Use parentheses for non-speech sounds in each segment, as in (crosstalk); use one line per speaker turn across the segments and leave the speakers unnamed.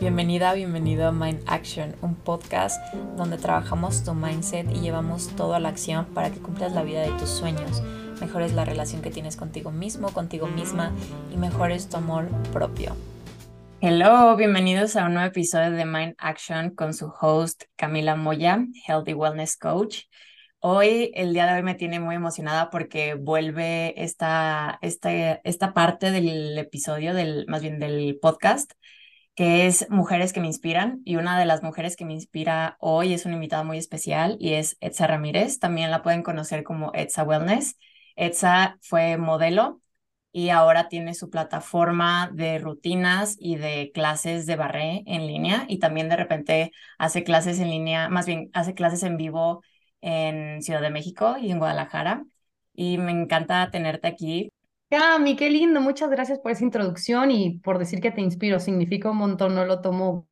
Bienvenida, bienvenido a Mind Action, un podcast donde trabajamos tu mindset y llevamos todo a la acción para que cumplas la vida de tus sueños, mejores la relación que tienes contigo mismo, contigo misma y mejores tu amor propio. Hello, bienvenidos a un nuevo episodio de Mind Action con su host Camila Moya, Healthy Wellness Coach. Hoy, el día de hoy me tiene muy emocionada porque vuelve esta, esta, esta parte del episodio, del, más bien del podcast, que es Mujeres que me inspiran. Y una de las mujeres que me inspira hoy es una invitada muy especial y es Etza Ramírez. También la pueden conocer como Etza Wellness. Etza fue modelo y ahora tiene su plataforma de rutinas y de clases de barré en línea y también de repente hace clases en línea, más bien hace clases en vivo en Ciudad de México y en Guadalajara. Y me encanta tenerte aquí.
Cami, qué lindo. Muchas gracias por esa introducción y por decir que te inspiro. Significa un montón, no lo tomo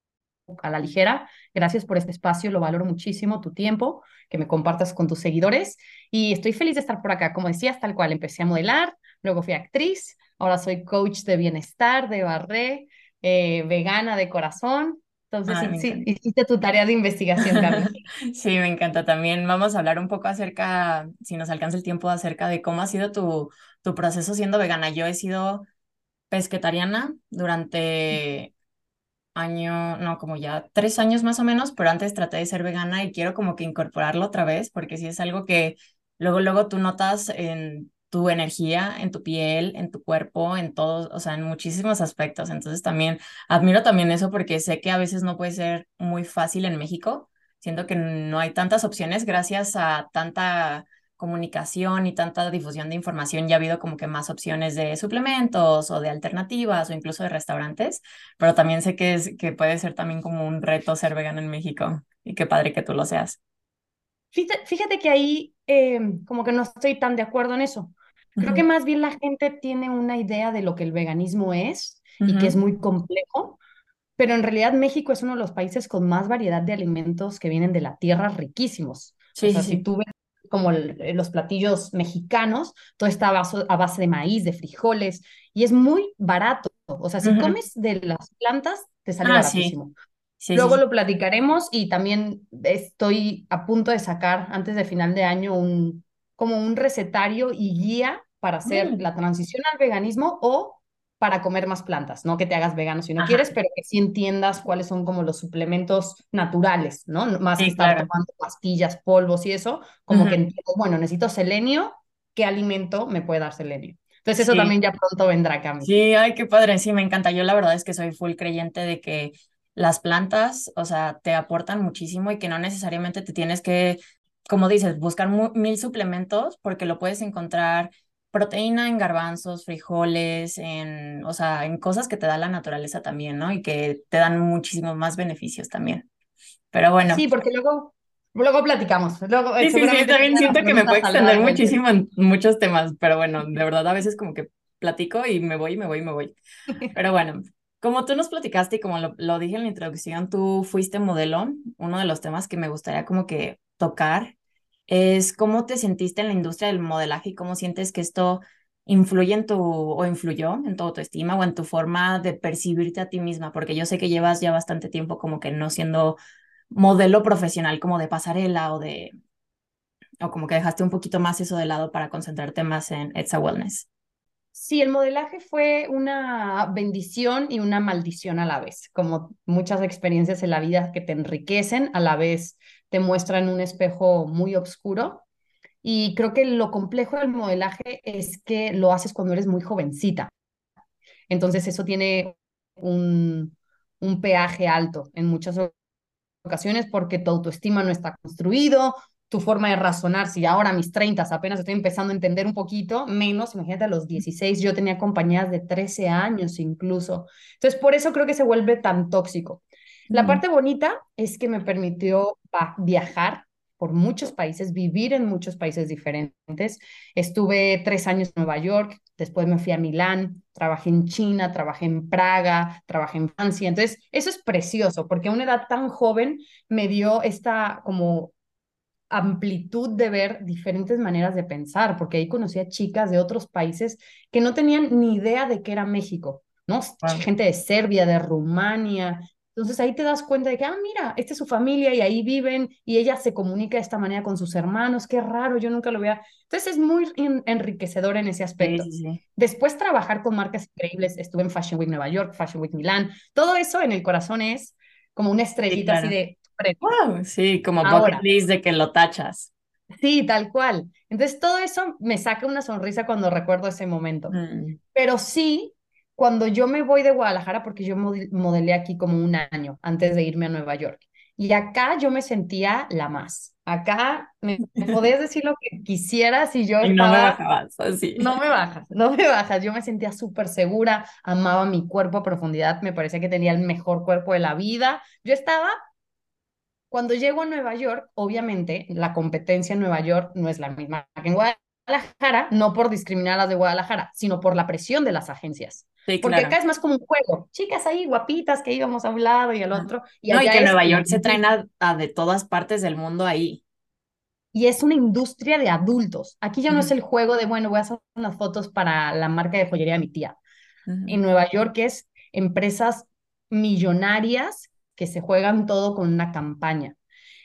a la ligera. Gracias por este espacio, lo valoro muchísimo, tu tiempo, que me compartas con tus seguidores. Y estoy feliz de estar por acá. Como decías, tal cual, empecé a modelar, luego fui actriz, ahora soy coach de bienestar, de barré, eh, vegana de corazón entonces, sí, hiciste tu tarea de investigación, Carlos. (laughs)
sí, me encanta también. Vamos a hablar un poco acerca, si nos alcanza el tiempo, acerca de cómo ha sido tu, tu proceso siendo vegana. Yo he sido pesquetariana durante año, no, como ya tres años más o menos, pero antes traté de ser vegana y quiero como que incorporarlo otra vez, porque si es algo que luego, luego tú notas en tu energía en tu piel, en tu cuerpo, en todos, o sea, en muchísimos aspectos. Entonces también admiro también eso porque sé que a veces no puede ser muy fácil en México. Siento que no hay tantas opciones gracias a tanta comunicación y tanta difusión de información, ya ha habido como que más opciones de suplementos o de alternativas o incluso de restaurantes, pero también sé que, es, que puede ser también como un reto ser vegano en México y qué padre que tú lo seas.
Fíjate, que ahí em, como que no estoy tan de acuerdo en eso. Creo que más bien la gente tiene una idea de lo que el veganismo es y que es muy complejo, pero en realidad México es uno de los países con más variedad de alimentos que vienen de la tierra riquísimos. Sí, o sea, si tú ves como eh, los platillos mexicanos, todo está a base, a base, de maíz, de frijoles, y es muy barato. O sea, si comes de las plantas, te sale ah, baratísimo. Luego lo platicaremos y también estoy a punto de sacar antes de final de año un como un recetario y guía para hacer mm. la transición al veganismo o para comer más plantas, no que te hagas vegano si no quieres, pero que sí entiendas cuáles son como los suplementos naturales, ¿no? Más que estar tomando pastillas, polvos y eso, como que entiendo, bueno, necesito selenio, ¿qué alimento me puede dar selenio? Entonces eso también ya pronto vendrá, Cami.
Sí, ay, qué padre, sí, me encanta. Yo la verdad es que soy full creyente de que las plantas, o sea, te aportan muchísimo y que no necesariamente te tienes que, como dices, buscar mil suplementos porque lo puedes encontrar proteína en garbanzos, frijoles, en, o sea, en cosas que te da la naturaleza también, ¿no? Y que te dan muchísimos más beneficios también. Pero bueno.
Sí, porque luego, luego platicamos. Luego,
sí, sí, sí, también siento que me puede extender muchísimo en muchos temas, pero bueno, de verdad a veces como que platico y me voy, me voy, me voy. (laughs) Pero bueno, como tú nos platicaste y como lo, lo, dije en la introducción, tú fuiste modelo. Uno de los temas que me gustaría como que tocar es cómo te sentiste en la industria del modelaje y cómo sientes que esto influye en tu o influyó en tu autoestima o en tu forma de percibirte a ti misma, porque yo sé que llevas ya bastante tiempo como que no siendo modelo profesional como de pasarela o de o como que dejaste un poquito más eso de lado para concentrarte más en Etsa Wellness.
Sí, el modelaje fue una bendición y una maldición a la vez, como muchas experiencias en la vida que te enriquecen, a la vez te muestran un espejo muy oscuro. Y creo que lo complejo del modelaje es que lo haces cuando eres muy jovencita. Entonces eso tiene un, un peaje alto en muchas ocasiones porque tu autoestima no está construido, tu forma de razonar, si ahora a mis 30 apenas estoy empezando a entender un poquito, menos, imagínate a los 16, yo tenía compañías de 13 años incluso. Entonces, por eso creo que se vuelve tan tóxico. La parte bonita es que me permitió viajar por muchos países, vivir en muchos países diferentes. Estuve tres años en Nueva York, después me fui a Milán, trabajé en China, trabajé en Praga, trabajé en Francia. Entonces, eso es precioso porque a una edad tan joven me dio esta como amplitud de ver diferentes maneras de pensar, porque ahí conocí a chicas de otros países que no tenían ni idea de qué era México, ¿no? Gente de Serbia, de Rumania, Entonces ahí te das cuenta de que, ah, mira, esta es su familia y ahí viven y ella se comunica de esta manera con sus hermanos, qué raro, yo nunca lo veía. Entonces es muy enriquecedor en ese aspecto. Después trabajar con marcas increíbles, estuve en Fashion Week Nueva York, Fashion Week Milán, todo eso en el corazón es como una estrellita así de...
Wow, sí, como bucket list de que lo tachas.
Sí, tal cual. Entonces todo eso me saca una sonrisa cuando recuerdo ese momento. Mm. Pero sí, cuando yo me voy de Guadalajara, porque yo modelé aquí como un año antes de irme a Nueva York, y acá yo me sentía la más. Acá me, (laughs) podías decir lo que quisieras y yo
y no me bajabas, así.
No me bajas, no me bajas. Yo me sentía súper segura, amaba mi cuerpo a profundidad, me parecía que tenía el mejor cuerpo de la vida. Yo estaba... Cuando llego a Nueva York, obviamente la competencia en Nueva York no es la misma que en Guadalajara, no por discriminar a las de Guadalajara, sino por la presión de las agencias. Porque acá es más como un juego. Chicas ahí guapitas que íbamos a un lado y al otro.
Y no, y que en Nueva York se traen a, de todas partes del mundo ahí.
Y es una industria de adultos. Aquí ya no es el juego de, bueno, voy a hacer unas fotos para la marca de joyería de mi tía. En Nueva York es empresas millonarias que se juegan todo con una campaña.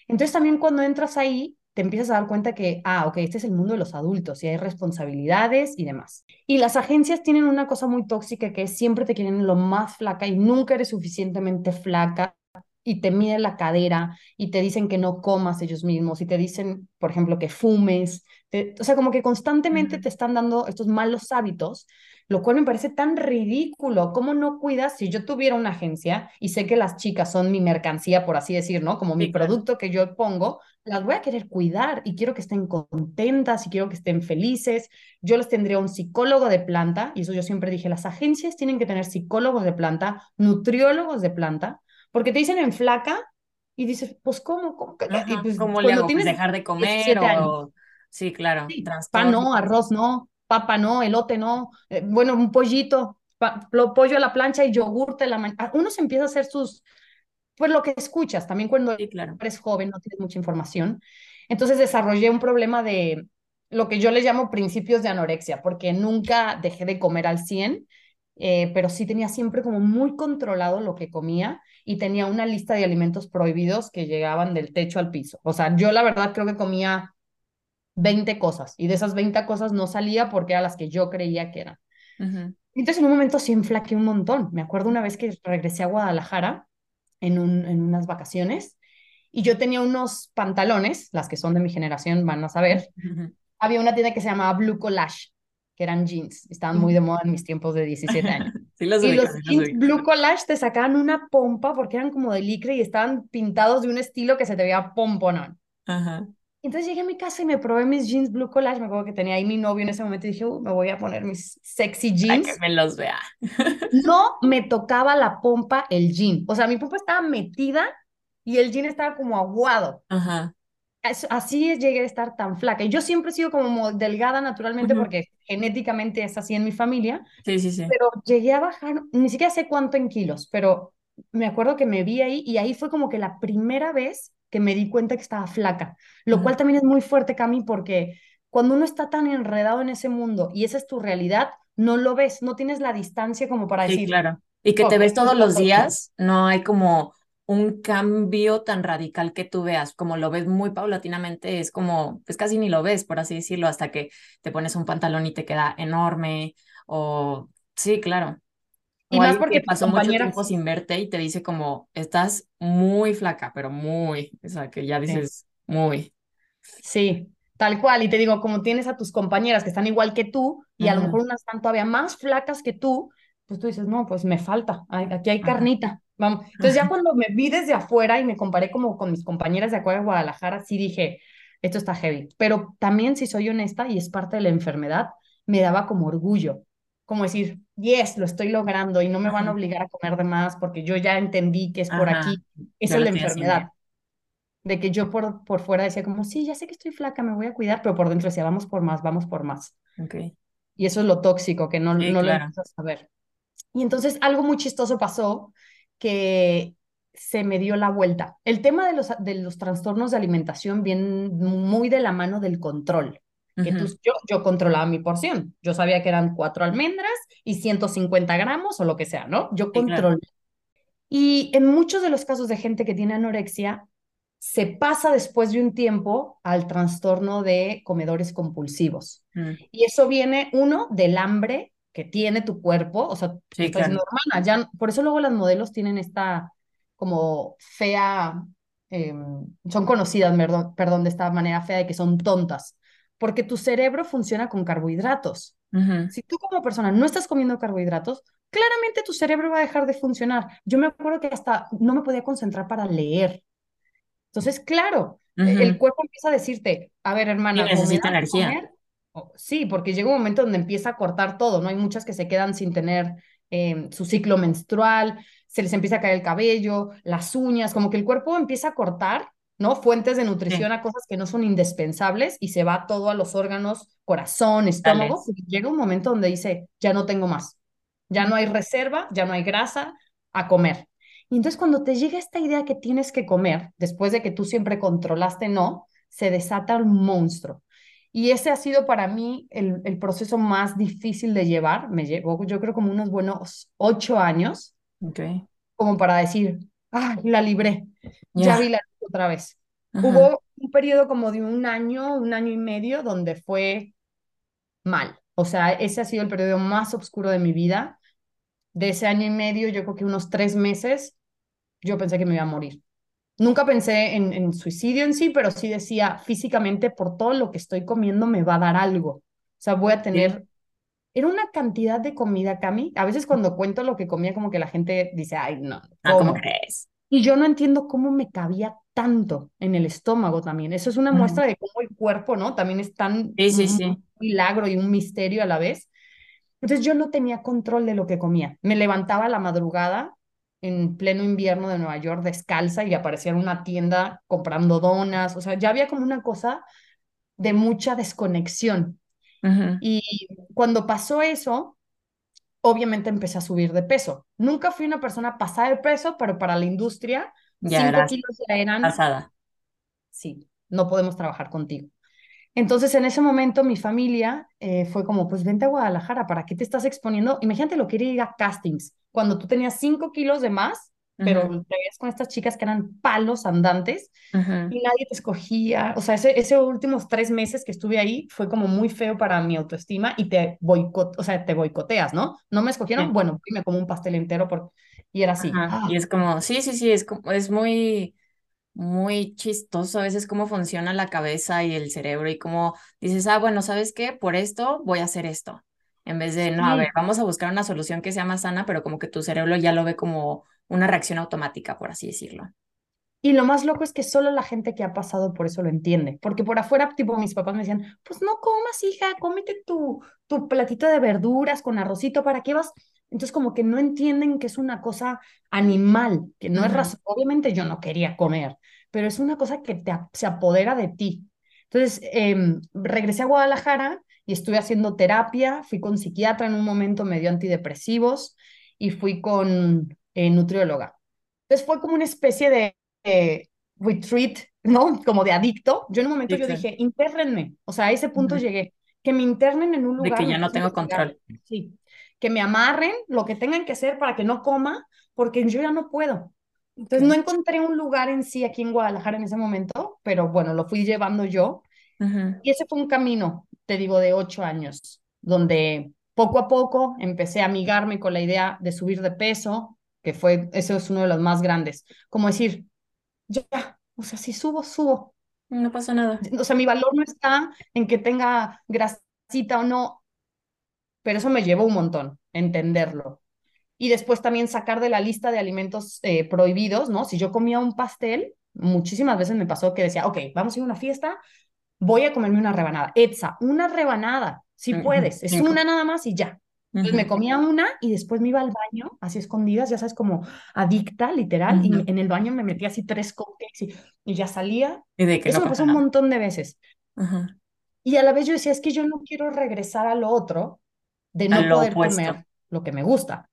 Entonces también cuando entras ahí, te empiezas a dar cuenta que, ah, ok, este es el mundo de los adultos y hay responsabilidades y demás. Y las agencias tienen una cosa muy tóxica que es siempre te quieren lo más flaca y nunca eres suficientemente flaca y te miden la cadera y te dicen que no comas ellos mismos y te dicen, por ejemplo, que fumes. o sea, como que constantemente te están dando estos malos hábitos lo cual me parece tan ridículo. ¿Cómo no cuidas si yo tuviera una agencia y sé que las chicas son mi mercancía, por así decir, ¿no? Como mi producto que yo pongo, las voy a querer cuidar y quiero que estén contentas y quiero que estén felices. Yo les tendría un psicólogo de planta, y eso yo siempre dije, las agencias tienen que tener psicólogos de planta, nutriólogos de planta, porque te dicen en flaca y dices, pues ¿cómo? ¿Cómo,
pues, ¿Cómo le hago? Pues, dejar de comer o... Sí, claro.
pan no, arroz no, papa no, elote no, eh, bueno, un pollito, pollo a la plancha y yogurte la mañana. Uno se empieza a hacer sus, pues lo que escuchas, también cuando eres joven no tienes mucha información. Entonces desarrollé un problema de lo que yo le llamo principios de anorexia, porque nunca dejé de comer al 100, eh, pero sí tenía siempre como muy controlado lo que comía y tenía una lista de alimentos prohibidos que llegaban del techo al piso. O sea, yo la verdad creo que comía 20 cosas y de esas 20 cosas no salía porque eran las que yo creía que eran. Entonces en un momento sí enflaqué un montón. Me acuerdo una vez que regresé a Guadalajara en, un, en unas vacaciones y yo tenía unos pantalones, las que son de mi generación van a saber. Había una tienda que se llamaba Blue Collage, que eran jeans, estaban muy de moda en mis tiempos de 17 años. (laughs) y los jeans Blue Collage te sacaban una pompa porque eran como de licre y estaban pintados de un estilo que se te veía pomponón. Ajá. Entonces llegué a mi casa y me probé mis jeans Blue Collage. Me acuerdo que tenía ahí mi novio en ese momento y dije, me voy a poner mis sexy jeans.
Para que me los vea. (laughs)
no me tocaba la pompa el jean. O sea, mi pompa estaba metida y el jean estaba como aguado. Ajá. Así llegué a estar tan flaca. Y yo siempre he sido como delgada naturalmente porque genéticamente es así en mi familia.
Sí, sí, sí.
Pero llegué a bajar, ni siquiera sé cuánto en kilos, pero me acuerdo que me vi ahí y ahí fue como que la primera vez que me di cuenta que estaba flaca, lo cual también es muy fuerte, Cami, porque cuando uno está tan enredado en ese mundo y esa es tu realidad, no lo ves, no tienes la distancia como para
sí,
decir.
claro. Y que te ves todos los días, no hay como un cambio tan radical que tú veas, como lo ves muy paulatinamente, es como, pues casi ni lo ves, por así decirlo, hasta que te pones un pantalón y te queda enorme, o sí, claro. Y más porque pasó mucho tiempo sin verte y te dice como, estás muy flaca, pero muy, o sea, que ya dices muy.
Sí, tal cual. Y te digo, como tienes a tus compañeras que están igual que tú y a lo mejor unas están todavía más flacas que tú, pues tú dices, no, pues me falta, aquí hay carnita. Vamos. Entonces ya cuando me vi desde afuera y me comparé como con mis compañeras de Acuario de Guadalajara, sí dije, esto está heavy. Pero también, si soy honesta, y es parte de la enfermedad, me daba como orgullo como decir, yes, lo estoy logrando y no me van a obligar a comer de más porque yo ya entendí que es por aquí. Esa es la enfermedad. De que yo por, por fuera decía como, sí, ya sé que estoy flaca, me voy a cuidar, pero por dentro decía, vamos por más, vamos por más.
Okay.
Y eso es lo tóxico, que no, no lo vas a saber. Y entonces algo muy chistoso pasó que se me dio la vuelta. El tema de los, de los trastornos de alimentación viene muy de la mano del control que yo, yo controlaba mi porción. Yo sabía que eran cuatro almendras y 150 gramos o lo que sea, ¿no? Yo controlé. Y en muchos de los casos de gente que tiene anorexia, se pasa después de un tiempo al trastorno de comedores compulsivos. Mm. Y eso viene, uno, del hambre que tiene tu cuerpo, o sea, sí, ya, por eso luego las modelos tienen esta como fea, em, son conocidas, perdón, perdón, de esta manera fea de que son tontas, porque tu cerebro funciona con carbohidratos. Si tú como persona no estás comiendo carbohidratos, claramente tu cerebro va a dejar de funcionar. Yo me acuerdo que hasta no me podía concentrar para leer. Entonces, claro, el cuerpo empieza a decirte, a ver, hermana,
necesita energía.
Sí, porque llega un momento donde empieza a cortar todo, ¿no? Hay muchas que se quedan sin tener em, su ciclo menstrual, se les empieza a caer el cabello, las uñas, como que el cuerpo empieza a cortar ¿no? Fuentes de nutrición a cosas que no son indispensables y se va todo a los órganos, corazón, estómago. llega un momento donde dice, ya no tengo más, ya no hay reserva, ya no hay grasa a comer. Y entonces cuando te llega esta idea que tienes que comer, después de que tú siempre controlaste no, se desata un monstruo. Y ese ha sido para mí el, el proceso más difícil de llevar. Me llevó, yo creo, como unos buenos ocho años.
Okay.
Como para decir, ah, la libré. Ya vi la otra vez. Hubo un periodo como de un año, un año y medio, donde fue mal. O sea, ese ha sido el periodo más oscuro de mi vida. De ese año y medio, yo creo que unos tres meses, yo pensé que me iba a morir. Nunca pensé en, en suicidio en sí, pero sí decía físicamente, por todo lo que estoy comiendo, me va a dar algo. O sea, voy a tener era una cantidad de comida, Cami. A veces cuando cuento lo que comía, como que la gente dice, ay, no.
Ah, ¿cómo crees?
Y yo no entiendo cómo me cabía tanto en el estómago también. Eso es una muestra de cómo el cuerpo, ¿no? También es tan
un
milagro y un misterio a la vez. Entonces yo no tenía control de lo que comía. Me levantaba a la madrugada en pleno invierno de Nueva York descalza y aparecía en una tienda comprando donas. O sea, ya había como una cosa de mucha desconexión. Y cuando pasó eso, obviamente empecé a subir de peso. Nunca fui una persona pasada de peso, pero para la industria, ya cinco kilos ya eran...
Pasada.
Sí, no podemos trabajar contigo. Entonces, en ese momento, mi familia eh, fue como, pues vente a Guadalajara, ¿para qué te estás exponiendo? Imagínate lo que era ir a castings, cuando tú tenías cinco kilos de más pero te veías con estas chicas que eran palos andantes y nadie te escogía. O sea, ese, ese últimos tres meses que estuve ahí fue como muy feo para mi autoestima y te boicot, o sea, te boicoteas, ¿no? No me escogieron, bueno, me como un pastel entero por... y era así.
¡ah! Y es como, sí, sí, sí, es, como, es muy, muy chistoso a veces cómo funciona la cabeza y el cerebro y cómo dices, ah, bueno, ¿sabes qué? Por esto voy a hacer esto. En vez de, no, a ver, vamos a buscar una solución que sea más sana, pero como que tu cerebro ya lo ve como una reacción automática, por así decirlo.
Y lo más loco es que solo la gente que ha pasado por eso lo entiende, porque por afuera, tipo, mis papás me decían, pues no comas, hija, cómete tu, tu platito de verduras con arrocito, ¿para qué vas? Entonces, como que no entienden que es una cosa animal, que no es razón. Obviamente yo no quería comer, pero es una cosa que te, se apodera de ti. Entonces, em, regresé a Guadalajara y estuve haciendo terapia, fui con psiquiatra en un momento, me dio antidepresivos y fui con eh, nutrióloga. Entonces fue como una especie de retreat, ¿no? Como de adicto. Yo en un momento yo dije, internenme. O sea, a ese punto llegué. Que me internen en un lugar.
De que ya no tengo control.
Sí. Que me amarren lo que tengan que hacer para que no coma, porque yo ya no puedo. Entonces no encontré un lugar en sí aquí en Guadalajara en ese momento, pero bueno, lo fui llevando yo. Y ese fue un camino, te digo, de ocho años, donde poco a poco empecé a amigarme con la idea de subir de peso, que fue, eso es uno de los más grandes. Como decir, ya, o sea, si subo, subo.
No pasa nada.
O sea, mi valor no está en que tenga grasita o no, pero eso me llevó un montón, entenderlo. Y después también sacar de la lista de alimentos eh, prohibidos, ¿no? Si yo comía un pastel, muchísimas veces me pasó que decía, ok, vamos a ir a una fiesta, voy a comerme una rebanada. Etza, una rebanada, si puedes, es una nada más y ya me comía una y después me iba al baño, así escondidas, ya sabes, como adicta, literal, y en el baño me metía así tres cupcakes y, ya salía.
¿Y de
Eso me pasó un montón de veces. Y a la vez yo decía, es que yo no quiero regresar a lo otro de no poder comer lo que me gusta.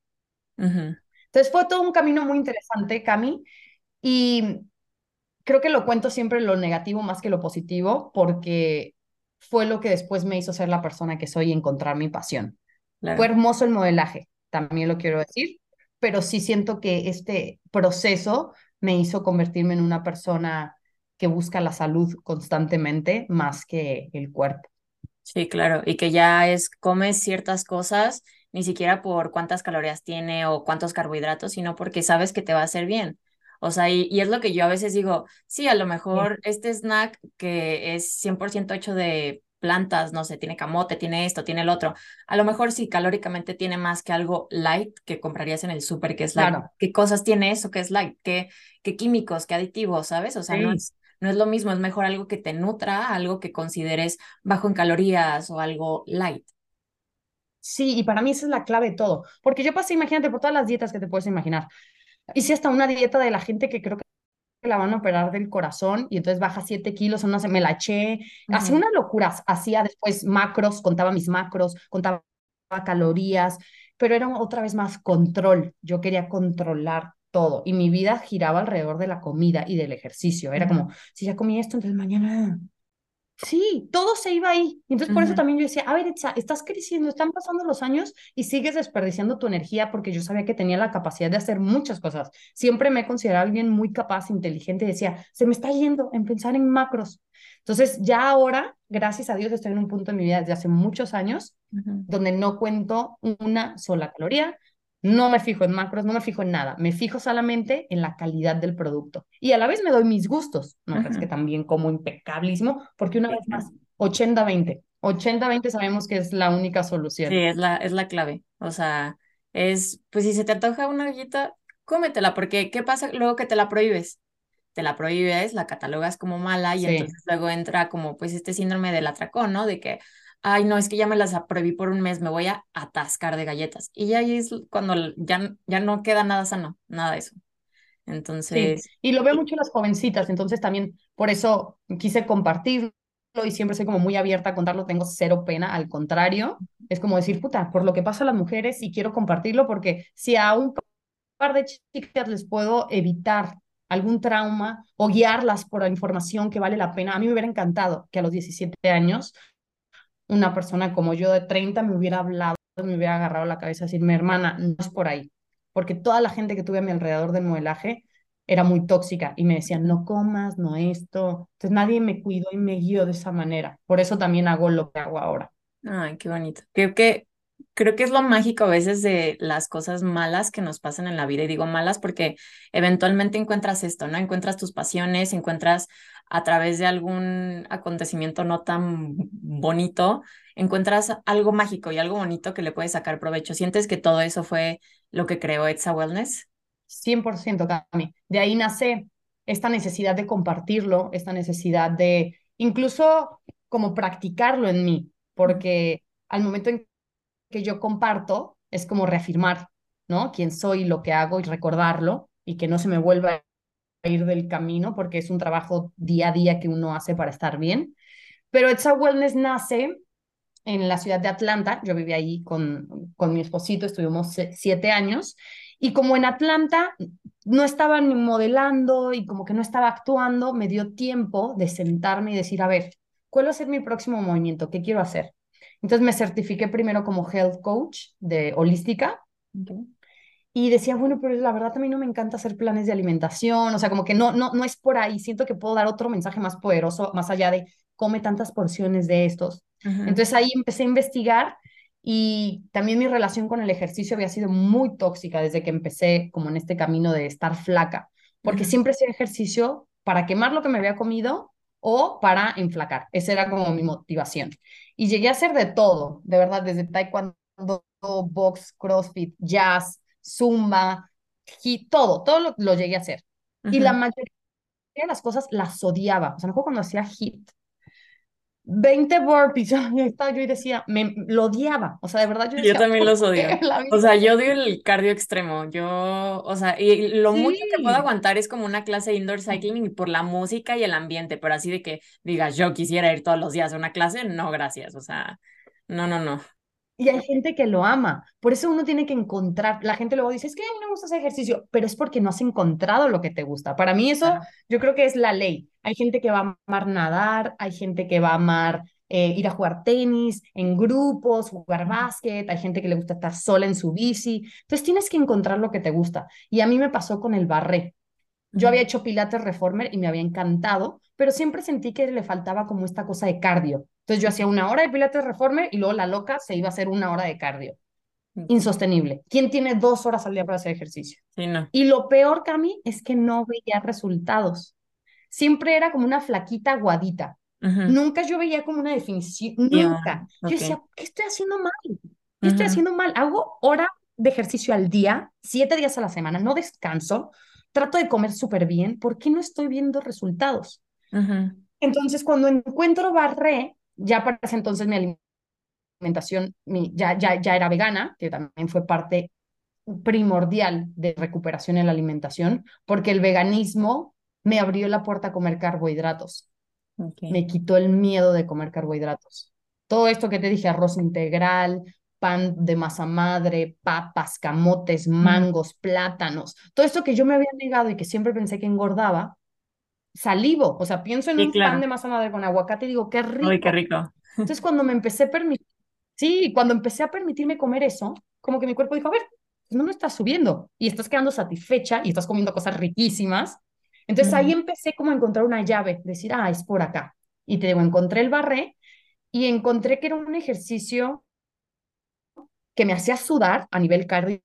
Entonces fue todo un camino muy interesante, Cami, y creo que lo cuento siempre lo negativo más que lo positivo, porque fue lo que después me hizo ser la persona que soy y encontrar mi pasión. Fue hermoso el modelaje, también lo quiero decir, pero sí siento que este proceso me hizo convertirme en una persona que busca la salud constantemente más que el cuerpo.
Sí, claro, y que ya es, comes ciertas cosas, ni siquiera por cuántas calorías tiene o cuántos carbohidratos, sino porque sabes que te va a hacer bien. O sea, y, y es lo que yo a veces digo, sí, a lo mejor este snack que es 100% hecho de plantas, no sé, tiene camote, tiene esto, tiene el otro. A lo mejor sí, calóricamente tiene más que algo light que comprarías en el súper, que es light. ¿Qué cosas tiene eso que es light? ¿Qué, qué químicos, qué aditivos, sabes? O sea, no, es, no es lo mismo, es mejor algo que te nutra, algo que consideres bajo en calorías o algo light.
Sí, y para mí esa es la clave de todo, porque yo pasé, imagínate, por todas las dietas que te puedes imaginar. Hice hasta una dieta de la gente que creo que la van a operar del corazón y entonces baja 7 kilos, una se me la eché, hacía unas locuras, hacía después macros, contaba mis macros, contaba calorías, pero era otra vez más control, yo quería controlar todo y mi vida giraba alrededor de la comida y del ejercicio, era como, si ya comí esto, entonces mañana Sí, todo se iba ahí. Entonces, por eso también yo decía, a ver, estás creciendo, están pasando los años y sigues desperdiciando tu energía porque yo sabía que tenía la capacidad de hacer muchas cosas. Siempre me he considerado alguien muy capaz, inteligente y decía, se me está yendo en pensar en macros. Entonces, ya ahora, gracias a Dios, estoy en un punto en mi vida desde hace muchos años donde no cuento una sola caloría, no me fijo en macros, no me fijo en nada, me fijo solamente en la calidad del producto. Y a la vez me doy mis gustos, ¿no? Es que también como impecablísimo, porque una vez más, 80-20. 80-20 sabemos que es la única solución.
Sí, es la, es la clave. O sea, es, pues si se te antoja una galleta, cómetela, porque ¿qué pasa luego que te la prohíbes? Te la prohíbes, la catalogas como mala y entonces luego entra como pues este síndrome del atracón, ¿no? De que, ay, no, es que ya me las prohibí por un mes, me voy a atascar de galletas. Y ahí es cuando ya, ya no queda nada sano, nada de eso. Entonces.
Y lo veo mucho en las jovencitas, entonces también por eso quise compartirlo y siempre soy como muy abierta a contarlo, tengo cero pena, al contrario, es como decir, puta, por lo que pasa a las mujeres y quiero compartirlo porque si a un par de chicas les puedo evitar algún trauma o guiarlas por la información que vale la pena, a mí me hubiera encantado que a los 17 años una persona como yo de 30 me hubiera hablado, me hubiera agarrado la cabeza y decirme, hermana, no es por ahí. Porque toda la gente que tuve a mi alrededor del modelaje era muy tóxica y me decían, no comas, no esto. Entonces nadie me cuidó y me guió de esa manera. Por eso también hago lo que hago ahora.
Ay, qué bonito. Creo que, creo que es lo mágico a veces de las cosas malas que nos pasan en la vida. Y digo malas porque eventualmente encuentras esto, ¿no? Encuentras tus pasiones, encuentras a través de algún acontecimiento no tan bonito, encuentras algo mágico y algo bonito que le puedes sacar provecho. ¿Sientes que todo eso fue lo que creó Etsa Wellness?
100%, Cami. De ahí nace esta necesidad de compartirlo, esta necesidad de incluso como practicarlo en mí, porque al momento en que yo comparto, es como reafirmar, ¿no? Quién soy, lo que hago y recordarlo y que no se me vuelva ir del camino porque es un trabajo día a día que uno hace para estar bien. Pero Etsa Wellness nace en la ciudad de Atlanta. Yo viví ahí con, con mi esposito, estuvimos siete años. Y como en Atlanta no estaba ni modelando y como que no estaba actuando, me dio tiempo de sentarme y decir, a ver, ¿cuál va a ser mi próximo movimiento? ¿Qué quiero hacer? Entonces me certifiqué primero como health coach de holística. Y decía, bueno, pero la verdad también no me encanta hacer planes de alimentación, o sea, como que no, no, no es por ahí, siento que puedo dar otro mensaje más poderoso, más allá de come tantas porciones de estos. Entonces ahí empecé a investigar y también mi relación con el ejercicio había sido muy tóxica desde que empecé como en este camino de estar flaca, porque siempre hacía ejercicio para quemar lo que me había comido o para enflacar. Esa era como mi motivación. Y llegué a hacer de todo, de verdad, desde taekwondo, box, crossfit, jazz, zumba, todo, todo lo, llegué a hacer. Y la mayoría de las cosas las odiaba. O sea, mejor cuando hacía hit, 20 burpees, (laughs) estaba yo y decía, me lo odiaba, o sea, de verdad
yo Yo también los odio. (laughs) O sea, yo odio el cardio extremo, yo, o sea, y lo mucho que puedo aguantar es como una clase de indoor cycling por la música y el ambiente, pero así de que digas, yo quisiera ir todos los días a una clase, no, gracias, o sea, no, no, no.
Y hay gente que lo ama. Por eso uno tiene que encontrar. La gente luego dice, es que a mí no me gusta hacer ejercicio, pero es porque no has encontrado lo que te gusta. Para mí eso, yo creo que es la ley. Hay gente que va a amar nadar, hay gente que va a amar eh, ir a jugar tenis en grupos, jugar básquet, hay gente que le gusta estar sola en su bici. Entonces tienes que encontrar lo que te gusta. Y a mí me pasó con el barré. Yo había hecho Pilates Reformer y me había encantado, pero siempre sentí que le faltaba como esta cosa de cardio. Entonces yo hacía una hora de Pilates Reformer y luego la loca se iba a hacer una hora de cardio. Insostenible. ¿Quién tiene dos horas al día para hacer ejercicio?
Sí, no.
Y lo peor, Cami, es que no veía resultados. Siempre era como una flaquita aguadita. Nunca yo veía como una definición, nunca. Yo decía, ¿qué estoy haciendo mal? ¿Qué estoy haciendo mal? Hago hora de ejercicio al día, siete días a la semana, no descanso, trato de comer súper bien, ¿por qué no estoy viendo resultados? Entonces, cuando encuentro barré, ya para ese entonces mi alimentación mi, ya, ya, ya era vegana, que también fue parte primordial de recuperación en la alimentación, porque el veganismo me abrió la puerta a comer carbohidratos. Me quitó el miedo de comer carbohidratos. Todo esto que te dije, arroz integral, pan de masa madre, papas, camotes, mangos, plátanos, todo esto que yo me había negado y que siempre pensé que engordaba, salivo, o sea, pienso en un pan de masa madre con aguacate y digo, qué rico.
Uy, qué rico.
Entonces cuando me empecé a permitir, sí, cuando empecé a permitirme comer eso, como que mi cuerpo dijo, a ver, pues no me estás subiendo y estás quedando satisfecha y estás comiendo cosas riquísimas. Entonces ahí empecé como a encontrar una llave, decir, ah, es por acá. Y te digo, encontré el barré y encontré que era un ejercicio que me hacía sudar a nivel cardio,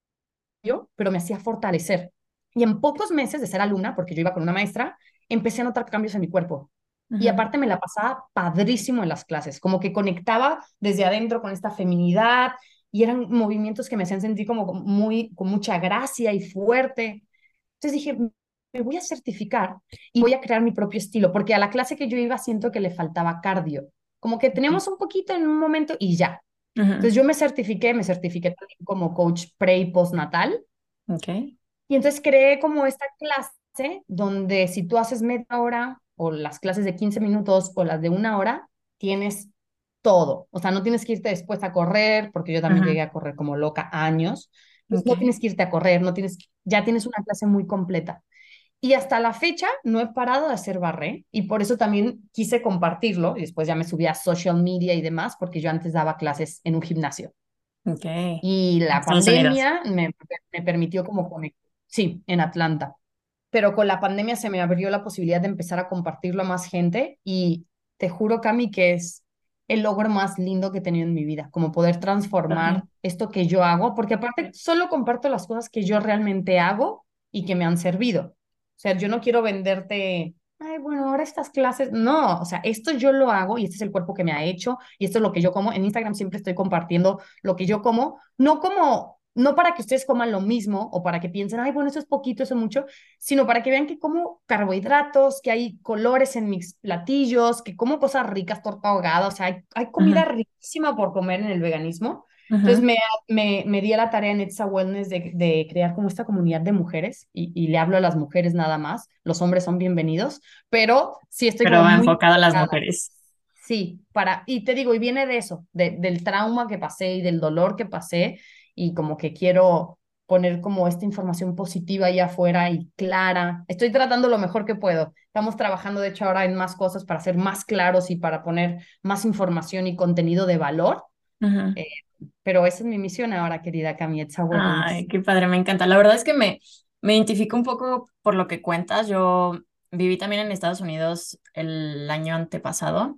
pero me hacía fortalecer. Y en pocos meses de ser alumna, porque yo iba con una maestra, empecé a notar cambios en mi cuerpo. Y aparte me la pasaba padrísimo en las clases, como que conectaba desde adentro con esta feminidad y eran movimientos que me hacían sentir como muy, con mucha gracia y fuerte. Entonces dije, me voy a certificar y voy a crear mi propio estilo, porque a la clase que yo iba siento que le faltaba cardio, como que teníamos un poquito en un momento y ya, entonces yo me certifiqué, me certifiqué también como coach pre y postnatal.
Ok.
Y entonces creé como esta clase donde si tú haces media hora o las clases de 15 minutos o las de una hora, tienes todo. O sea, no tienes que irte después a correr, porque yo también llegué a correr como loca años. No tienes que irte a correr, no tienes, ya tienes una clase muy completa. Y hasta la fecha no he parado de hacer barré y por eso también quise compartirlo y después ya me subí a social media y demás porque yo antes daba clases en un gimnasio.
Okay.
Y la pandemia me, me, permitió como conectar. Sí, en Atlanta. Pero con la pandemia se me abrió la posibilidad de empezar a compartirlo a más gente y te juro, Cami, que es el logro más lindo que he tenido en mi vida, como poder transformar esto que yo hago, porque aparte solo comparto las cosas que yo realmente hago y que me han servido. O sea, yo no quiero venderte, ay, bueno, ahora estas clases, no, o sea, esto yo lo hago y este es el cuerpo que me ha hecho y esto es lo que yo como. En Instagram siempre estoy compartiendo lo que yo como, no como, no para que ustedes coman lo mismo o para que piensen, ay, bueno, eso es poquito, eso es mucho, sino para que vean que como carbohidratos, que hay colores en mis platillos, que como cosas ricas, torta ahogada, o sea, hay, hay comida riquísima por comer en el veganismo entonces me, me, me, di a la tarea en Etsa Wellness de, de, crear como esta comunidad de mujeres y, y, le hablo a las mujeres nada más. Los hombres son bienvenidos, pero sí estoy
pero enfocada a las mujeres.
Sí, para, y te digo, y viene de eso, de, del trauma que pasé y del dolor que pasé y como que quiero poner como esta información positiva ahí afuera y clara. Estoy tratando lo mejor que puedo. Estamos trabajando, de hecho, ahora en más cosas para ser más claros y para poner más información y contenido de valor. Eh, pero esa es mi misión ahora, querida Camietza.
Ay, qué padre, me encanta. La verdad es que me, me identifico un poco por lo que cuentas. Yo viví también en Estados Unidos el año antepasado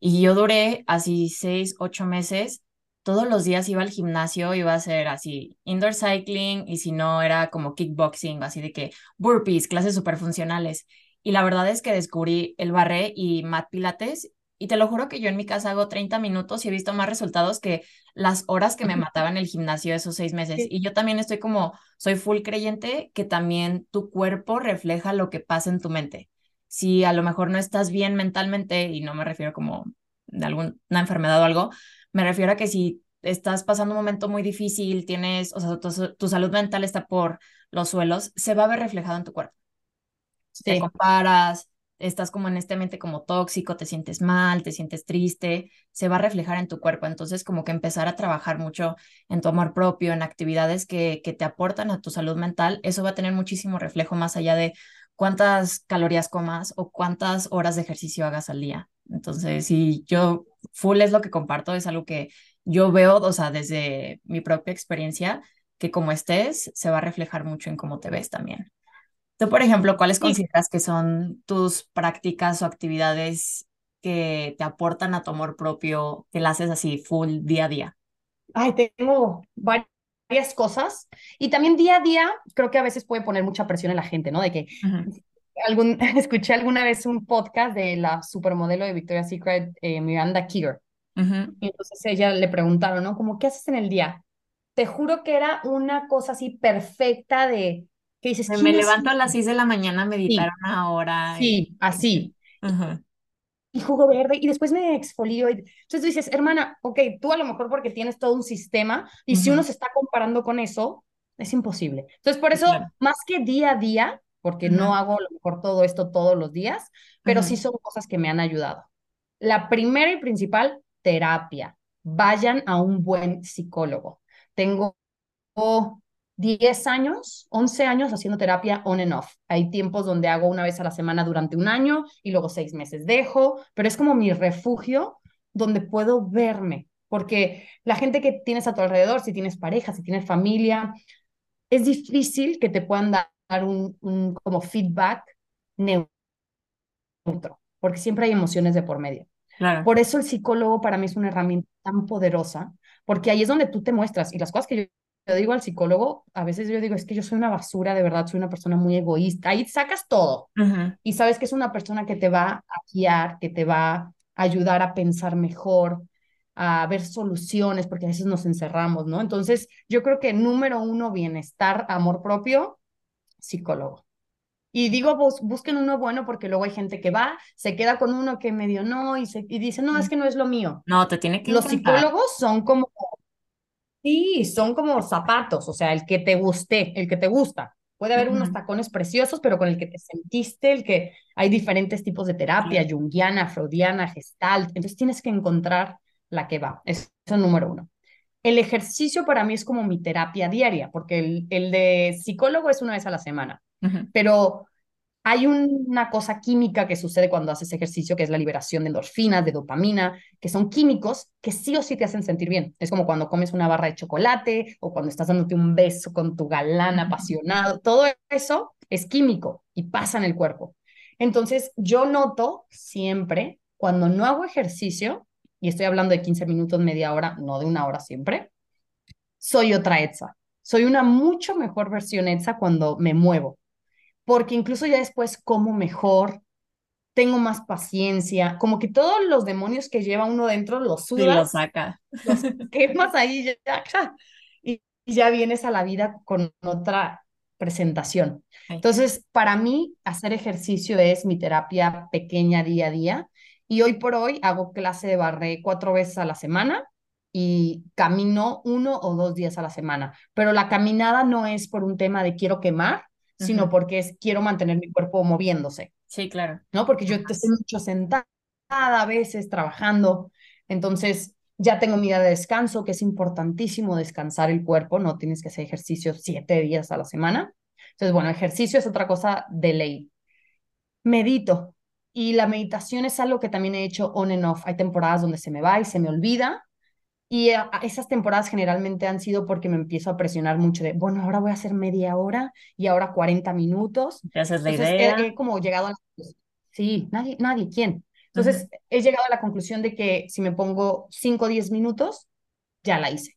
y yo duré así seis, ocho meses. Todos los días iba al gimnasio, iba a hacer así indoor cycling y si no era como kickboxing, así de que burpees, clases súper funcionales. Y la verdad es que descubrí el barré y mat pilates y te lo juro que yo en mi casa hago 30 minutos y he visto más resultados que las horas que me (laughs) mataba en el gimnasio esos seis meses. Y yo también estoy como, soy full creyente que también tu cuerpo refleja lo que pasa en tu mente. Si a lo mejor no estás bien mentalmente, y no me refiero como de alguna enfermedad o algo, me refiero a que si estás pasando un momento muy difícil, tienes, o sea, tu, tu salud mental está por los suelos, se va a ver reflejado en tu cuerpo. Te comparas, estás como en este como tóxico, te sientes mal, te sientes triste, se va a reflejar en tu cuerpo. Entonces, como que empezar a trabajar mucho en tu amor propio, en actividades que, que te aportan a tu salud mental, eso va a tener muchísimo reflejo más allá de cuántas calorías comas o cuántas horas de ejercicio hagas al día. Entonces, sí, yo full es lo que comparto, es algo que yo veo, o sea, desde mi propia experiencia, que como estés, se va a reflejar mucho en cómo te ves también. Tú, por ejemplo, ¿cuáles consideras que son tus prácticas o actividades que te aportan a tu amor propio, que la haces así full día a día?
Ay, tengo varias cosas y también día a día creo que a veces puede poner mucha presión en la gente, ¿no? De que algún, (laughs) escuché alguna vez un podcast de la supermodelo de Victoria's Secret, eh, Miranda Keeger. Y entonces ella le preguntaron, ¿no? Como, ¿qué haces en el día? Te juro que era una cosa así perfecta de que dices,
me levanto a las 6 de la mañana a meditar una hora.
Sí, así. Y jugo verde y después me exfolio. Y... Entonces tú dices, hermana, ok, tú a lo mejor porque tienes todo un sistema y si uno se está comparando con eso, es imposible. Entonces por eso, más que día a día, porque no hago a lo mejor todo esto todos los días, pero sí son cosas que me han ayudado. La primera y principal, terapia. Vayan a un buen psicólogo. Tengo 10 años, 11 años haciendo terapia on and off. Hay tiempos donde hago una vez a la semana durante un año y luego seis meses dejo, pero es como mi refugio donde puedo verme, porque la gente que tienes a tu alrededor, si tienes pareja, si tienes familia, es difícil que te puedan dar un, un como feedback neutro, porque siempre hay emociones de por medio. Por eso el psicólogo para mí es una herramienta tan poderosa, porque ahí es donde tú te muestras y las cosas que yo, digo al psicólogo, a veces yo digo, es que yo soy una basura, de verdad, soy una persona muy egoísta. Ahí sacas todo y sabes que es una persona que te va a guiar, que te va a ayudar a pensar mejor, a ver soluciones, porque a veces nos encerramos, ¿no? Entonces, yo creo que número uno, bienestar, amor propio, psicólogo. Y digo, busquen uno bueno porque luego hay gente que va, se queda con uno que medio no y, se, y dice, no, es que no es lo mío.
No, te tiene que
Los psicólogos son como, sí, son como zapatos, o sea, el que te guste, el que te gusta. Puede haber unos tacones preciosos, pero con el que te sentiste, el que hay diferentes tipos de terapia, junguiana, freudiana, gestalt. Entonces tienes que encontrar la que va. Eso es número uno. El ejercicio para mí es como mi terapia diaria, porque el, el de psicólogo es una vez a la semana, pero hay una cosa química que sucede cuando haces ejercicio, que es la liberación de endorfinas, de dopamina, que son químicos que sí o sí te hacen sentir bien. Es como cuando comes una barra de chocolate o cuando estás dándote un beso con tu galán apasionado. Todo eso es químico y pasa en el cuerpo. Entonces, yo noto siempre, cuando no hago ejercicio, y estoy hablando de 15 minutos, media hora, no de una hora siempre, soy otra Etsa. Soy una mucho mejor versión Etsa cuando me muevo, porque incluso ya después como mejor, tengo más paciencia, como que todos los demonios que lleva uno dentro los sudas. Y
los saca.
Los quemas ahí ya, y, y ya vienes a la vida con otra presentación. Entonces, para mí, hacer ejercicio es mi terapia pequeña día a día y hoy por hoy hago clase de barré cuatro veces a la semana y camino uno o dos días a la semana. Pero la caminada no es por un tema de quiero quemar, sino porque es quiero mantener mi cuerpo moviéndose.
Sí, claro.
¿No? Porque yo estoy mucho sentada a veces trabajando. Entonces, ya tengo mi día de descanso, que es importantísimo descansar el cuerpo, no tienes que hacer ejercicio siete días a la semana. Entonces, bueno, ejercicio es otra cosa de ley. Medito, y la meditación es algo que también he hecho on and off. Hay temporadas donde se me va y se me olvida. Y esas temporadas generalmente han sido porque me empiezo a presionar mucho de, bueno, ahora voy a hacer media hora y ahora 40 minutos.
Te haces la idea.
He, como llegado a la... Sí, nadie, nadie, ¿quién? Entonces he llegado a la conclusión de que si me pongo 5 o 10 minutos, ya la hice.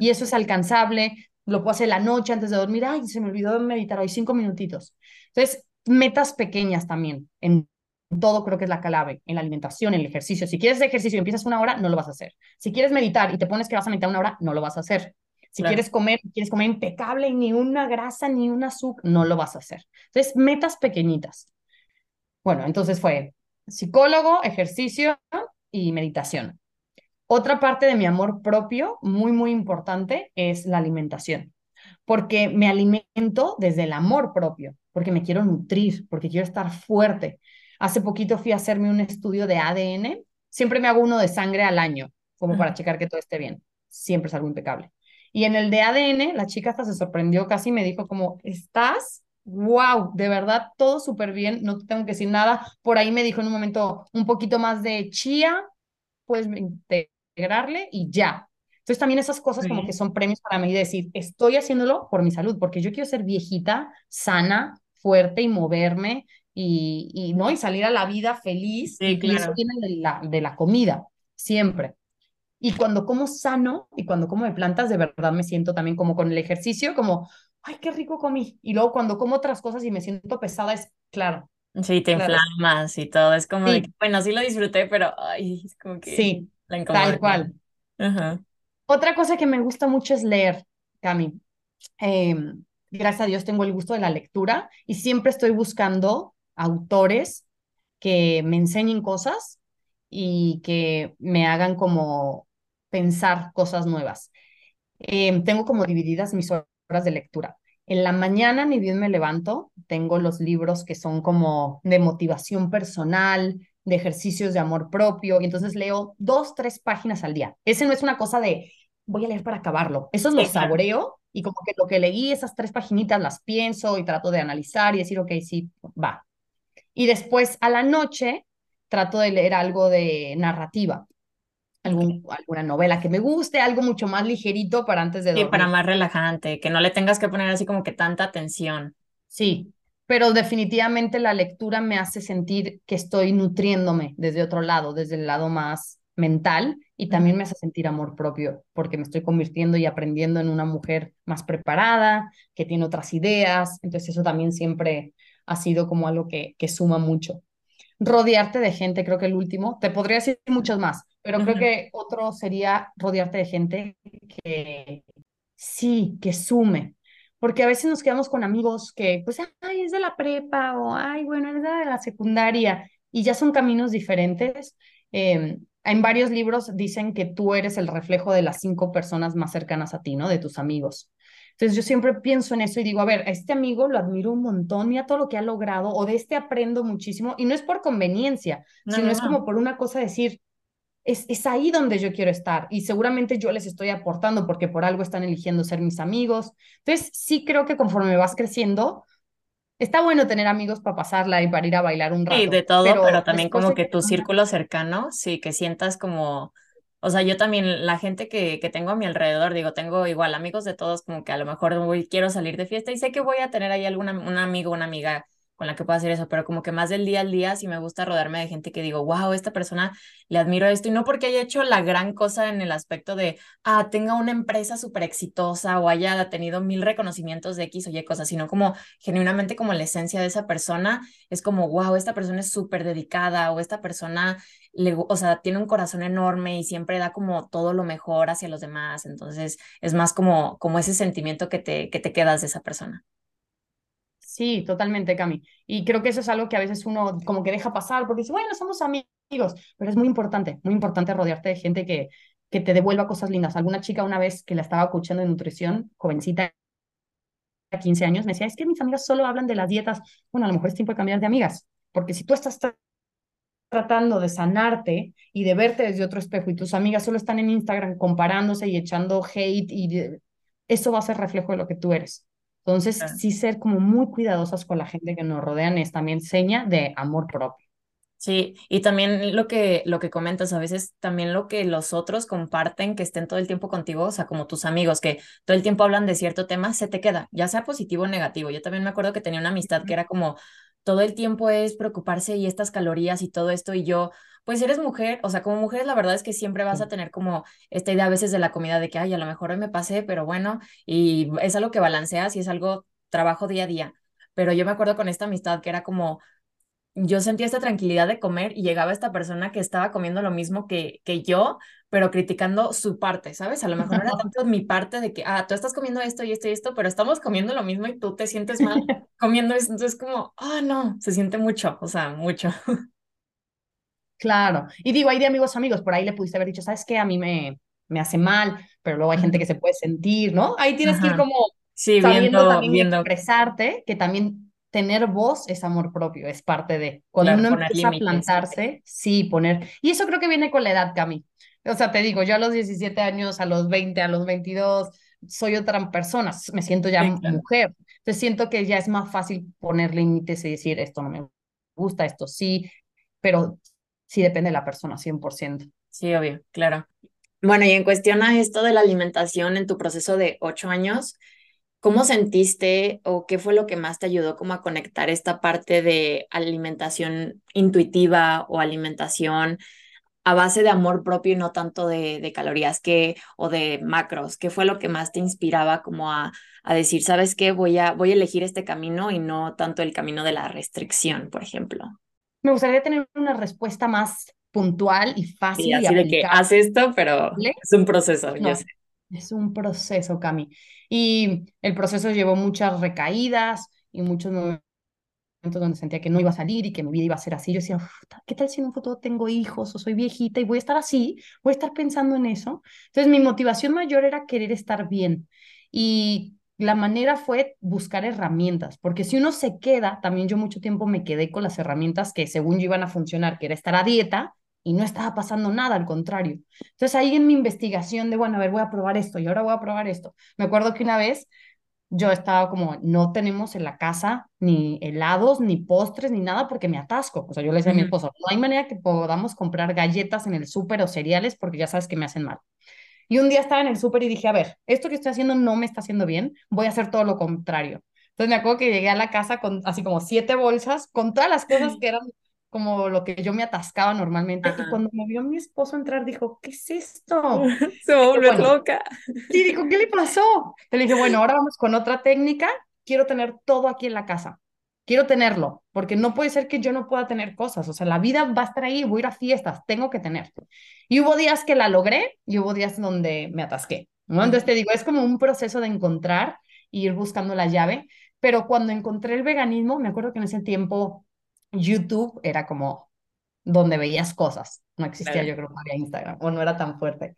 Y eso es alcanzable, lo puedo hacer la noche antes de dormir, ay, se me olvidó meditar hoy, cinco minutitos. Entonces, metas pequeñas también en todo creo que es la clave, en la alimentación, en el ejercicio. Si quieres ejercicio y empiezas una hora, no lo vas a hacer. Si quieres meditar y te pones que vas a meditar una hora, no lo vas a hacer. Si quieres comer, quieres comer impecable y ni una grasa ni un azúcar, no lo vas a hacer. Entonces, metas pequeñitas. Bueno, entonces fue psicólogo, ejercicio y meditación. Otra parte de mi amor propio, muy, muy importante, es la alimentación, porque me alimento desde el amor propio, porque me quiero nutrir, porque quiero estar fuerte, Hace poquito fui a hacerme un estudio de ADN. Siempre me hago uno de sangre al año, como para checar que todo esté bien. Siempre es algo impecable. Y en el de ADN, la chica hasta se sorprendió casi me dijo como, ¿estás? Wow, de verdad, todo súper bien, no te tengo que decir nada. Por ahí me dijo en un momento un poquito más de chía, puedes integrarle y ya. Entonces también esas cosas como que son premios para mí de decir, estoy haciéndolo por mi salud, porque yo quiero ser viejita, sana, fuerte y moverme y, y ¿no? y salir a la vida feliz. y, eso viene de la, de la comida, siempre. Y cuando como sano y cuando como de plantas, de verdad me siento también como con el ejercicio, como, ay, qué rico comí. Y luego cuando como otras cosas y me siento pesada, es claro.
Sí, te inflamas y todo. Es como, bueno, sí lo disfruté, pero ay, es como que
sí, la Tal cual. Otra cosa que me gusta mucho es leer, Cami. Em, gracias a Dios tengo el gusto de la lectura y siempre estoy buscando autores que me enseñen cosas y que me hagan como pensar cosas nuevas. Em, tengo como divididas mis horas de lectura. En la mañana, ni bien me levanto, tengo los libros que son como de motivación personal, de ejercicios de amor propio, y entonces leo dos, tres páginas al día. Ese no es una cosa de voy a leer para acabarlo. Eso es lo saboreo y como que lo que leí, esas tres paginitas las pienso y trato de analizar y decir, ok, sí, va. Y después a la noche trato de leer algo de narrativa alguna novela que me guste, algo mucho más ligerito para antes de dormir.
Sí, para más relajante, que no le tengas que poner así como que tanta atención.
Sí, pero definitivamente la lectura me hace sentir que estoy nutriéndome desde otro lado, desde el lado más mental y también me hace sentir amor propio porque me estoy convirtiendo y aprendiendo en una mujer más preparada, que tiene otras ideas, entonces eso también siempre ha sido como algo que, que suma mucho. Rodearte de gente, creo que el último, te podría decir muchos más, pero creo que otro sería rodearte de gente que sí, que sume. Porque a veces nos quedamos con amigos que, pues, ay, es de la prepa o, ay, bueno, es de la secundaria y ya son caminos diferentes. Eh, en varios libros dicen que tú eres el reflejo de las cinco personas más cercanas a ti, ¿no? De tus amigos. Entonces yo siempre pienso en eso y digo, a ver, a este amigo lo admiro un montón, mira todo lo que ha logrado, o de este aprendo muchísimo, y no es por conveniencia, sino es como por una cosa decir, es, ahí donde yo quiero estar y seguramente yo les estoy aportando porque por algo están eligiendo ser mis amigos. Entonces, sí creo que conforme vas creciendo, está bueno tener amigos para pasarla y para ir a bailar un rato.
Sí, de todo, pero, también como que tu círculo cercano, sí, que sientas como, o sea, yo también, la gente que, que tengo a mi alrededor, digo, tengo igual amigos de todos, como que a lo mejor voy, quiero salir de fiesta y sé que voy a tener ahí alguna, un amigo, una amiga con la que puedo hacer eso, pero como que más del día al día sí me gusta rodarme de gente que digo, wow, esta persona le admiro esto, y no porque haya hecho la gran cosa en el aspecto de, ah, tenga una empresa súper exitosa o haya tenido mil reconocimientos de X o Y cosas, sino como genuinamente como la esencia de esa persona, es como, wow, esta persona es súper dedicada o esta persona, le, o sea, tiene un corazón enorme y siempre da como todo lo mejor hacia los demás, entonces es más como, como ese sentimiento que te, que te quedas de esa persona.
Sí, totalmente, Cami. Y creo que eso es algo que a veces uno como que deja pasar porque dice, bueno, somos amigos, pero es muy importante, muy importante rodearte de gente que, que te devuelva cosas lindas. Alguna chica una vez que la estaba escuchando de nutrición, jovencita, 15 años, me decía, es que mis amigas solo hablan de las dietas. Bueno, a lo mejor es tiempo de cambiar de amigas, porque si tú estás tratando de sanarte y de verte desde otro espejo y tus amigas solo están en Instagram comparándose y echando hate y eso va a ser reflejo de lo que tú eres. Entonces, sí ser como muy cuidadosas con la gente que nos rodean es también seña de amor propio.
Sí, y también lo que, lo que comentas, a veces también lo que los otros comparten, que estén todo el tiempo contigo, o sea, como tus amigos, que todo el tiempo hablan de cierto tema, se te queda, ya sea positivo o negativo. Yo también me acuerdo que tenía una amistad que era como, todo el tiempo es preocuparse y estas calorías y todo esto, y yo, pues eres mujer, o sea, como mujer la verdad es que siempre vas a tener como esta idea a veces de la comida de que, ay, a lo mejor hoy me pasé, pero bueno, y es algo que balanceas y es algo trabajo día a día. Pero yo me acuerdo con esta amistad que era como, yo sentía esta tranquilidad de comer y llegaba esta persona que estaba comiendo lo mismo que, que yo, pero criticando su parte, ¿sabes? A lo mejor era (laughs) tanto mi parte de que, ah, tú estás comiendo esto y esto y esto, pero estamos comiendo lo mismo y tú te sientes mal comiendo eso. Entonces, como, ah, no, se siente mucho, o sea, mucho.
Claro. Y digo, hay de amigos amigos, por ahí le pudiste haber dicho, ¿sabes qué? A mí me, me hace mal, pero luego hay gente que se puede sentir, ¿no? Ahí tienes que ir como
sí, viendo,
también expresarte, que también tener voz es amor propio, es parte de. Cuando uno empieza a plantarse, sí, poner. Y eso creo que viene con la edad, Cami. O sea, te digo, yo a los 17 años, a los 20, a los 22, soy otra persona, me siento ya mujer. Entonces siento que ya es más fácil poner límites y decir, esto no me gusta, esto sí, pero sí depende de la persona, 100%.
Sí, obvio, claro. Bueno, y en cuestión a esto de la alimentación en tu proceso de ocho años, ¿cómo sentiste o qué fue lo que más te ayudó como a conectar esta parte de alimentación intuitiva o alimentación a base de amor propio y no tanto de, de calorías que, o de macros? ¿Qué fue lo que más te inspiraba como a, a decir, sabes qué, voy a, voy a elegir este camino y no tanto el camino de la restricción, por ejemplo?
Me gustaría tener una respuesta más puntual y fácil.
Sí, así de que haz esto, pero es un proceso, yo sé.
Es un proceso, Cami. Y el proceso llevó muchas recaídas y muchos momentos donde sentía que no iba a salir y que mi vida iba a ser así. Yo decía, ¿qué tal si en un futuro tengo hijos o soy viejita y voy a estar así? Voy a estar pensando en eso. Entonces mi motivación mayor era querer estar bien. Y la manera fue buscar herramientas, porque si uno se queda, también yo mucho tiempo me quedé con las herramientas que según yo iban a funcionar, que era estar a dieta, y no estaba pasando nada, al contrario. Entonces ahí en mi investigación de, bueno, a ver, voy a probar esto y ahora voy a probar esto. Me acuerdo que una vez yo estaba como, no tenemos en la casa ni helados, ni postres, ni nada porque me atasco. O sea, yo le decía a mi esposo, no hay manera que podamos comprar galletas en el súper o cereales porque ya sabes que me hacen mal. Y un día estaba en el súper y dije, a ver, esto que estoy haciendo no me está haciendo bien, voy a hacer todo lo contrario. Entonces me acuerdo que llegué a la casa con así como siete bolsas, con todas las cosas (laughs) que eran como lo que yo me atascaba normalmente. Y cuando me vio mi esposo entrar, dijo, ¿qué es esto? (laughs)
Se va a volver loca.
Sí, dijo, ¿qué le pasó? Le dije, bueno, ahora vamos con otra técnica. Quiero tener todo aquí en la casa. Quiero tenerlo, porque no puede ser que yo no pueda tener cosas. O sea, la vida va a estar ahí, voy a ir a fiestas, tengo que tener. Y hubo días que la logré y hubo días donde me atasqué. ¿no? Entonces te digo, es como un proceso de encontrar y ir buscando la llave. Pero cuando encontré el veganismo, me acuerdo que en ese tiempo YouTube era como donde veías cosas. No existía, yo creo, había Instagram o no era tan fuerte.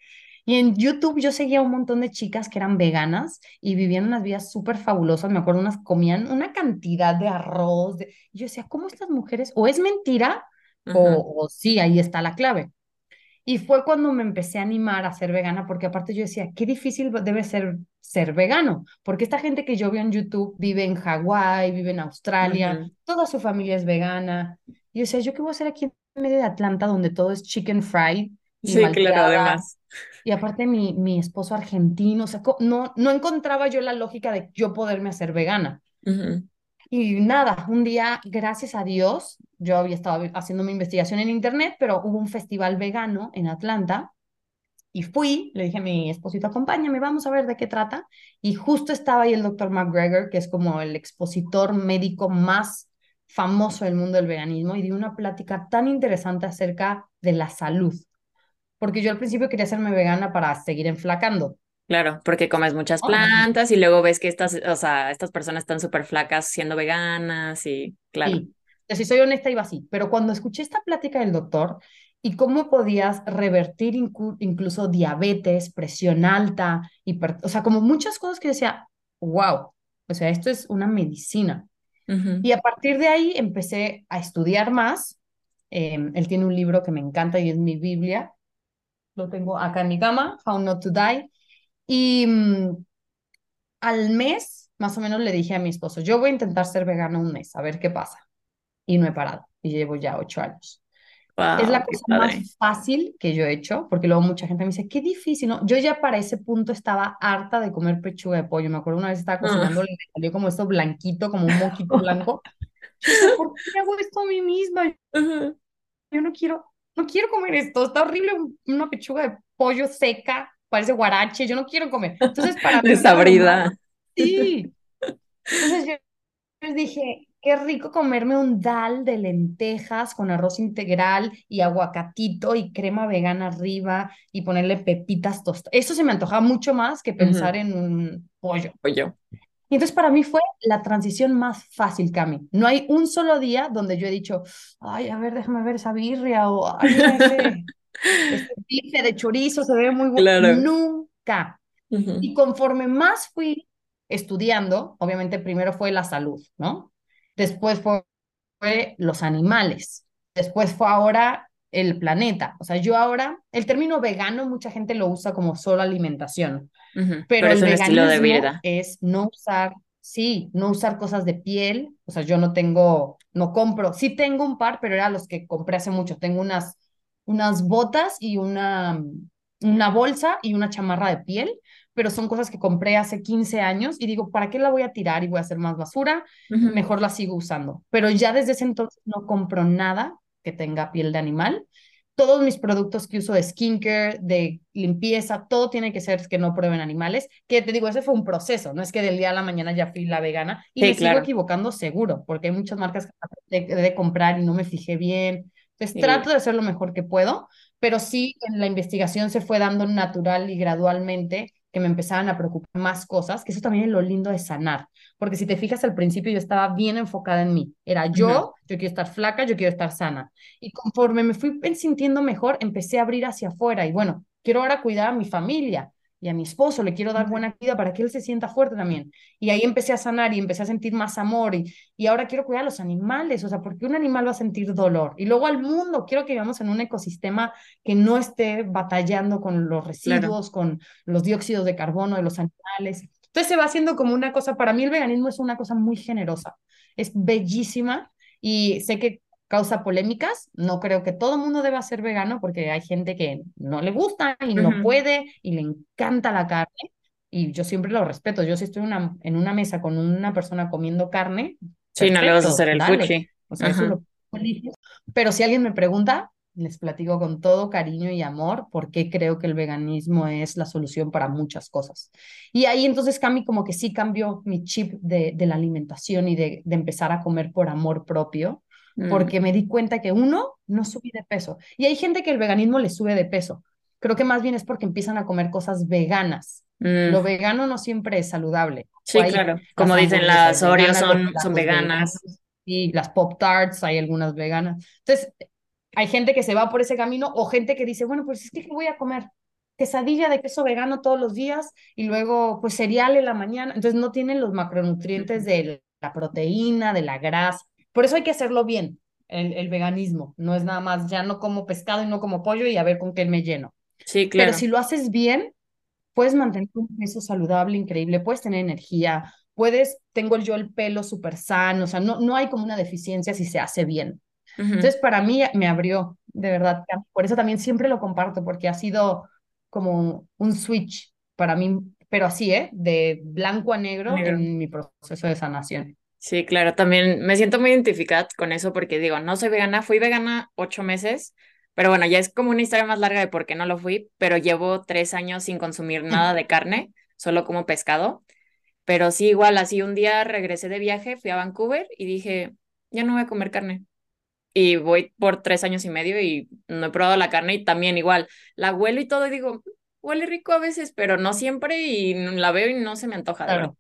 Y en YouTube yo seguía un montón de chicas que eran veganas y vivían unas vidas súper fabulosas. Me acuerdo, unas comían una cantidad de arroz. De... Y yo decía, ¿cómo estas mujeres? O es mentira o, o sí, ahí está la clave. Y fue cuando me empecé a animar a ser vegana, porque aparte yo decía, qué difícil debe ser ser vegano, porque esta gente que yo veo en YouTube vive en Hawái, vive en Australia, toda su familia es vegana. Y yo decía, ¿yo qué voy a hacer aquí en medio de Atlanta donde todo es chicken fried?
Y sí, claro, además.
Y aparte mi, mi esposo argentino, o sea, no, no encontraba yo la lógica de yo poderme hacer vegana. Y nada, un día, gracias a Dios, yo había estado haciendo mi investigación en internet, pero hubo un festival vegano en Atlanta y fui, le dije a mi esposito, acompáñame, vamos a ver de qué trata. Y justo estaba ahí el doctor McGregor, que es como el expositor médico más famoso del mundo del veganismo, y dio una plática tan interesante acerca de la salud. Porque yo al principio quería hacerme vegana para seguir enflacando.
Claro, porque comes muchas plantas y luego ves que estas, o sea, estas personas están súper flacas siendo veganas y claro.
Sí, si soy honesta iba así, pero cuando escuché esta plática del doctor y cómo podías revertir incluso diabetes, presión alta, hiper, o sea, como muchas cosas que decía, wow, o sea, esto es una medicina. Y a partir de ahí empecé a estudiar más. Em, él tiene un libro que me encanta y es mi Biblia. Lo tengo acá en mi cama, How Not to Die y mm, al mes, más o menos, le dije a mi esposo, yo voy a intentar ser vegano un mes, a ver qué pasa. Y no he parado. Y llevo ya ocho años. es la cosa más fácil que yo he hecho, porque luego mucha gente me dice, qué difícil, ¿no? Yo ya para ese punto estaba harta de comer pechuga de pollo. Me acuerdo una vez estaba ah. cocinando, y me salió como esto blanquito, como un moquito (laughs) blanco. Yo, ¿por qué hago esto a mí misma? Yo no quiero, no quiero comer esto. Está horrible una pechuga de pollo seca parece guarache, yo no quiero comer. Entonces, para (laughs) mí...
Desabrida.
Sí. Entonces yo les dije, qué rico comerme un dal de lentejas con arroz integral y aguacatito y crema vegana arriba y ponerle pepitas tostadas. Eso se me antojaba mucho más que pensar en un pollo.
Pollo.
Y entonces para mí fue la transición más fácil, Cami. No hay un solo día donde yo he dicho, ay, a ver, déjame ver esa birria o ay, ese, (laughs) este bife de chorizo se ve muy bueno. Nunca. Y conforme más fui estudiando, obviamente primero fue la salud, ¿no? Después fue, los animales. Después fue ahora el planeta. O sea, yo ahora, el término vegano mucha gente lo usa como solo alimentación, pero, el veganismo de vida. es no usar, sí, no usar cosas de piel. O sea, yo no tengo, no compro, sí tengo un par, pero eran los que compré hace mucho. Tengo unas unas botas y una, una bolsa y una chamarra de piel, pero son cosas que compré hace 15 años y digo, ¿para qué la voy a tirar y voy a hacer más basura? Mejor la sigo usando. Pero ya desde ese entonces no compro nada que tenga piel de animal. Todos mis productos que uso de skincare, de limpieza, todo tiene que ser que no prueben animales, que te digo, ese fue un proceso, no es que del día a la mañana ya fui la vegana y me sigo equivocando seguro, porque hay muchas marcas que de, de comprar y no me fijé bien. Entonces trato de hacer lo mejor que puedo, pero sí en la investigación se fue dando natural y gradualmente que me empezaban a preocupar más cosas, que eso también es lo lindo de sanar, porque si te fijas al principio yo estaba bien enfocada en mí, era yo, yo quiero estar flaca, yo quiero estar sana, y conforme me fui sintiendo mejor, empecé a abrir hacia afuera y bueno, quiero ahora cuidar a mi familia, y a mi esposo le quiero dar buena vida para que él se sienta fuerte también. Y ahí empecé a sanar y empecé a sentir más amor y, y ahora quiero cuidar a los animales, o sea, porque un animal va a sentir dolor. Y luego al mundo, quiero que vivamos en un ecosistema que no esté batallando con los residuos, con los dióxidos de carbono de los animales. Entonces se va haciendo como una cosa, para mí el veganismo es una cosa muy generosa, es bellísima y sé que causa polémicas. No creo que todo el mundo deba ser vegano porque hay gente que no le gusta y no puede y le encanta la carne. Y yo siempre lo respeto. Yo si estoy una, en una mesa con una persona comiendo carne.
Sí, no le vas a hacer el fuchi.
O sea, eso lo Pero si alguien me pregunta, les platico con todo cariño y amor por qué creo que el veganismo es la solución para muchas cosas. Y ahí entonces Cami como que sí cambió mi chip de, de la alimentación y de, de, empezar a comer por amor propio. Porque me di cuenta que uno, no subí de peso. Y hay gente que el veganismo le sube de peso. Creo que más bien es porque empiezan a comer cosas veganas. Lo mm. vegano no siempre es saludable.
Sí, claro. Como dicen, las Oreos son, son veganas.
Y las Pop Tarts, hay algunas veganas. Entonces, hay gente que se va por ese camino o gente que dice, bueno, pues es que ¿qué voy a comer? quesadilla de queso vegano todos los días y luego pues cereal en la mañana. Entonces no tienen los macronutrientes de la proteína, de la grasa. Por eso hay que hacerlo bien, el, veganismo. No es nada más, ya no como pescado y no como pollo y a ver con qué me lleno.
Sí, claro.
Pero si lo haces bien, puedes mantener un peso saludable, increíble, puedes tener energía, puedes, tengo yo el pelo súper sano, o sea, no, no hay como una deficiencia si se hace bien. Entonces, para mí me abrió, de verdad. Por eso también siempre lo comparto, porque ha sido como un switch para mí, pero así, ¿eh? De blanco a negro. en mi proceso de sanación.
Sí, claro, también me siento muy identificada con eso porque digo, no soy vegana, fui vegana ocho meses, pero bueno, ya es como una historia más larga de por qué no lo fui, pero llevo tres años sin consumir nada de carne, solo como pescado. Pero sí, igual, así un día regresé de viaje, fui a Vancouver y dije, ya no voy a comer carne. Y voy por tres años y medio y no he probado la carne y también igual, la huelo y todo y digo, huele rico a veces, pero no siempre y la veo y no se me antoja. Claro.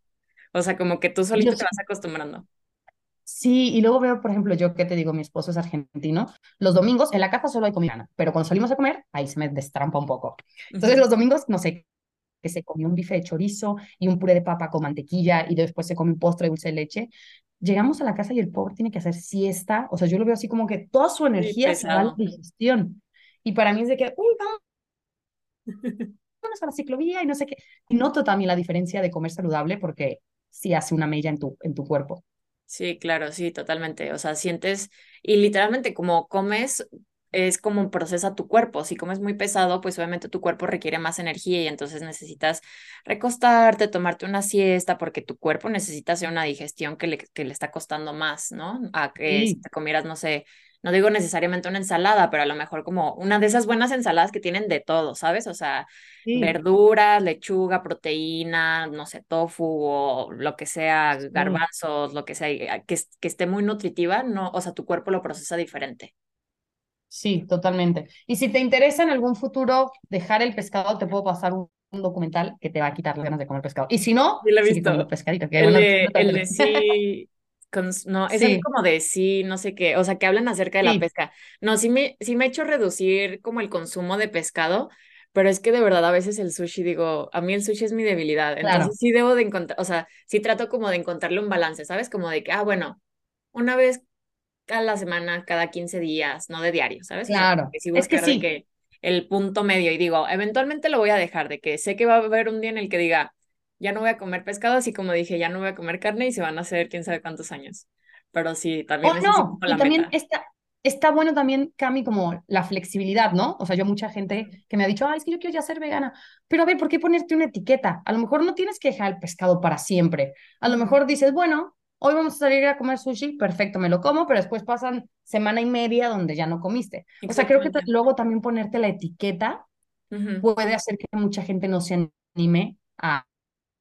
O sea, como que tú solito te vas acostumbrando.
Sí, y luego veo, por ejemplo, yo que te digo, mi esposo es argentino, los domingos en la casa solo hay comida, pero cuando salimos a comer, ahí se me destrampa un poco. Entonces los domingos, no sé, que se comió un bife de chorizo y un puré de papa con mantequilla y después se come un postre de dulce de leche. Llegamos a la casa y el pobre tiene que hacer siesta, o sea, yo lo veo así como que toda su energía se va a la digestión. Y para mí es de que, uy, vamos (laughs) a la ciclovía y no sé qué. Y noto también la diferencia de comer saludable porque si hace una mella en tu, en tu cuerpo.
Sí, claro, sí, totalmente. O sea, sientes y literalmente como comes es como procesa tu cuerpo. Si comes muy pesado, pues obviamente tu cuerpo requiere más energía y entonces necesitas recostarte, tomarte una siesta, porque tu cuerpo necesita hacer una digestión que le, que le está costando más, ¿no? A que si te comieras, no sé, no digo necesariamente una ensalada, pero a lo mejor como una de esas buenas ensaladas que tienen de todo, ¿sabes? O sea, verduras, lechuga, proteína, no sé, tofu o lo que sea, garbanzos, lo que sea, que, que esté muy nutritiva, no, o sea, tu cuerpo lo procesa diferente.
Sí, totalmente. Y si te interesa en algún futuro dejar el pescado, te puedo pasar un, documental que te va a quitar las ganas de comer pescado. Y si no,
sí, lo he visto. pescadito. el, de, (laughs) el de sí, no, es como de sí, no sé qué, o sea, que hablan acerca de la pesca. No, sí me, sí me ha hecho reducir como el consumo de pescado, pero es que de verdad a veces el sushi, digo, a mí el sushi es mi debilidad, entonces sí debo de encontrar, o sea, sí trato como de encontrarle un balance, ¿sabes? Como de que, ah, bueno, una vez a la semana, cada 15 días, no de diario, ¿sabes?
Claro, es que sí.
Que el punto medio y digo, eventualmente lo voy a dejar, de que sé que va a haber un día en el que diga, ya no voy a comer pescado, así como dije, ya no voy a comer carne y se van a hacer quién sabe cuántos años. Pero sí, también
oh, no, y también esta, está bueno también, Cami, como la flexibilidad, ¿no? O sea, yo mucha gente que me ha dicho, ay, es que yo quiero ya ser vegana, pero a ver, ¿por qué ponerte una etiqueta? A lo mejor no tienes que dejar el pescado para siempre. A lo mejor dices, bueno, hoy vamos a salir a comer sushi, perfecto, me lo como, pero después pasan semana y media donde ya no comiste. O sea, creo que luego también ponerte la etiqueta puede hacer que mucha gente no se anime a,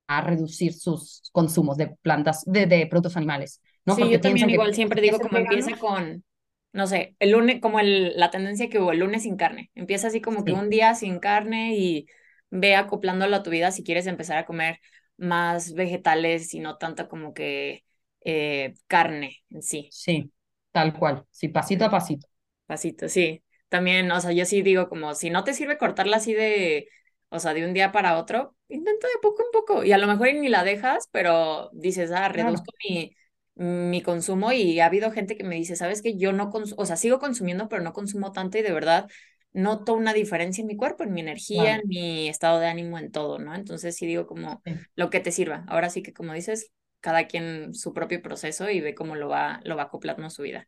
a reducir sus consumos de plantas, de, de productos animales. ¿no?
Sí, yo también igual siempre digo como empieza con, no sé, el lunes, como el, la tendencia que hubo, el lunes sin carne. Empieza así como que un día sin carne y ve acoplándolo a tu vida si quieres empezar a comer más vegetales y no tanto como que eh, carne en sí.
Sí, tal cual, sí, pasito a pasito.
Pasito, sí. También, o sea, yo sí digo como, si no te sirve cortarla así de, o sea, de un día para otro, intenta de poco en poco. Y a lo mejor ni la dejas, pero dices, ah, reduzco mi, mi consumo y ha habido gente que me dice, sabes que yo no consumo, o sea, sigo consumiendo, pero no consumo tanto y de verdad noto una diferencia en mi cuerpo, en mi energía, en mi estado de ánimo, en todo, ¿no? Entonces sí digo como lo que te sirva. Ahora sí que como dices, cada quien su propio proceso y ve cómo lo va, lo va acoplando a su vida.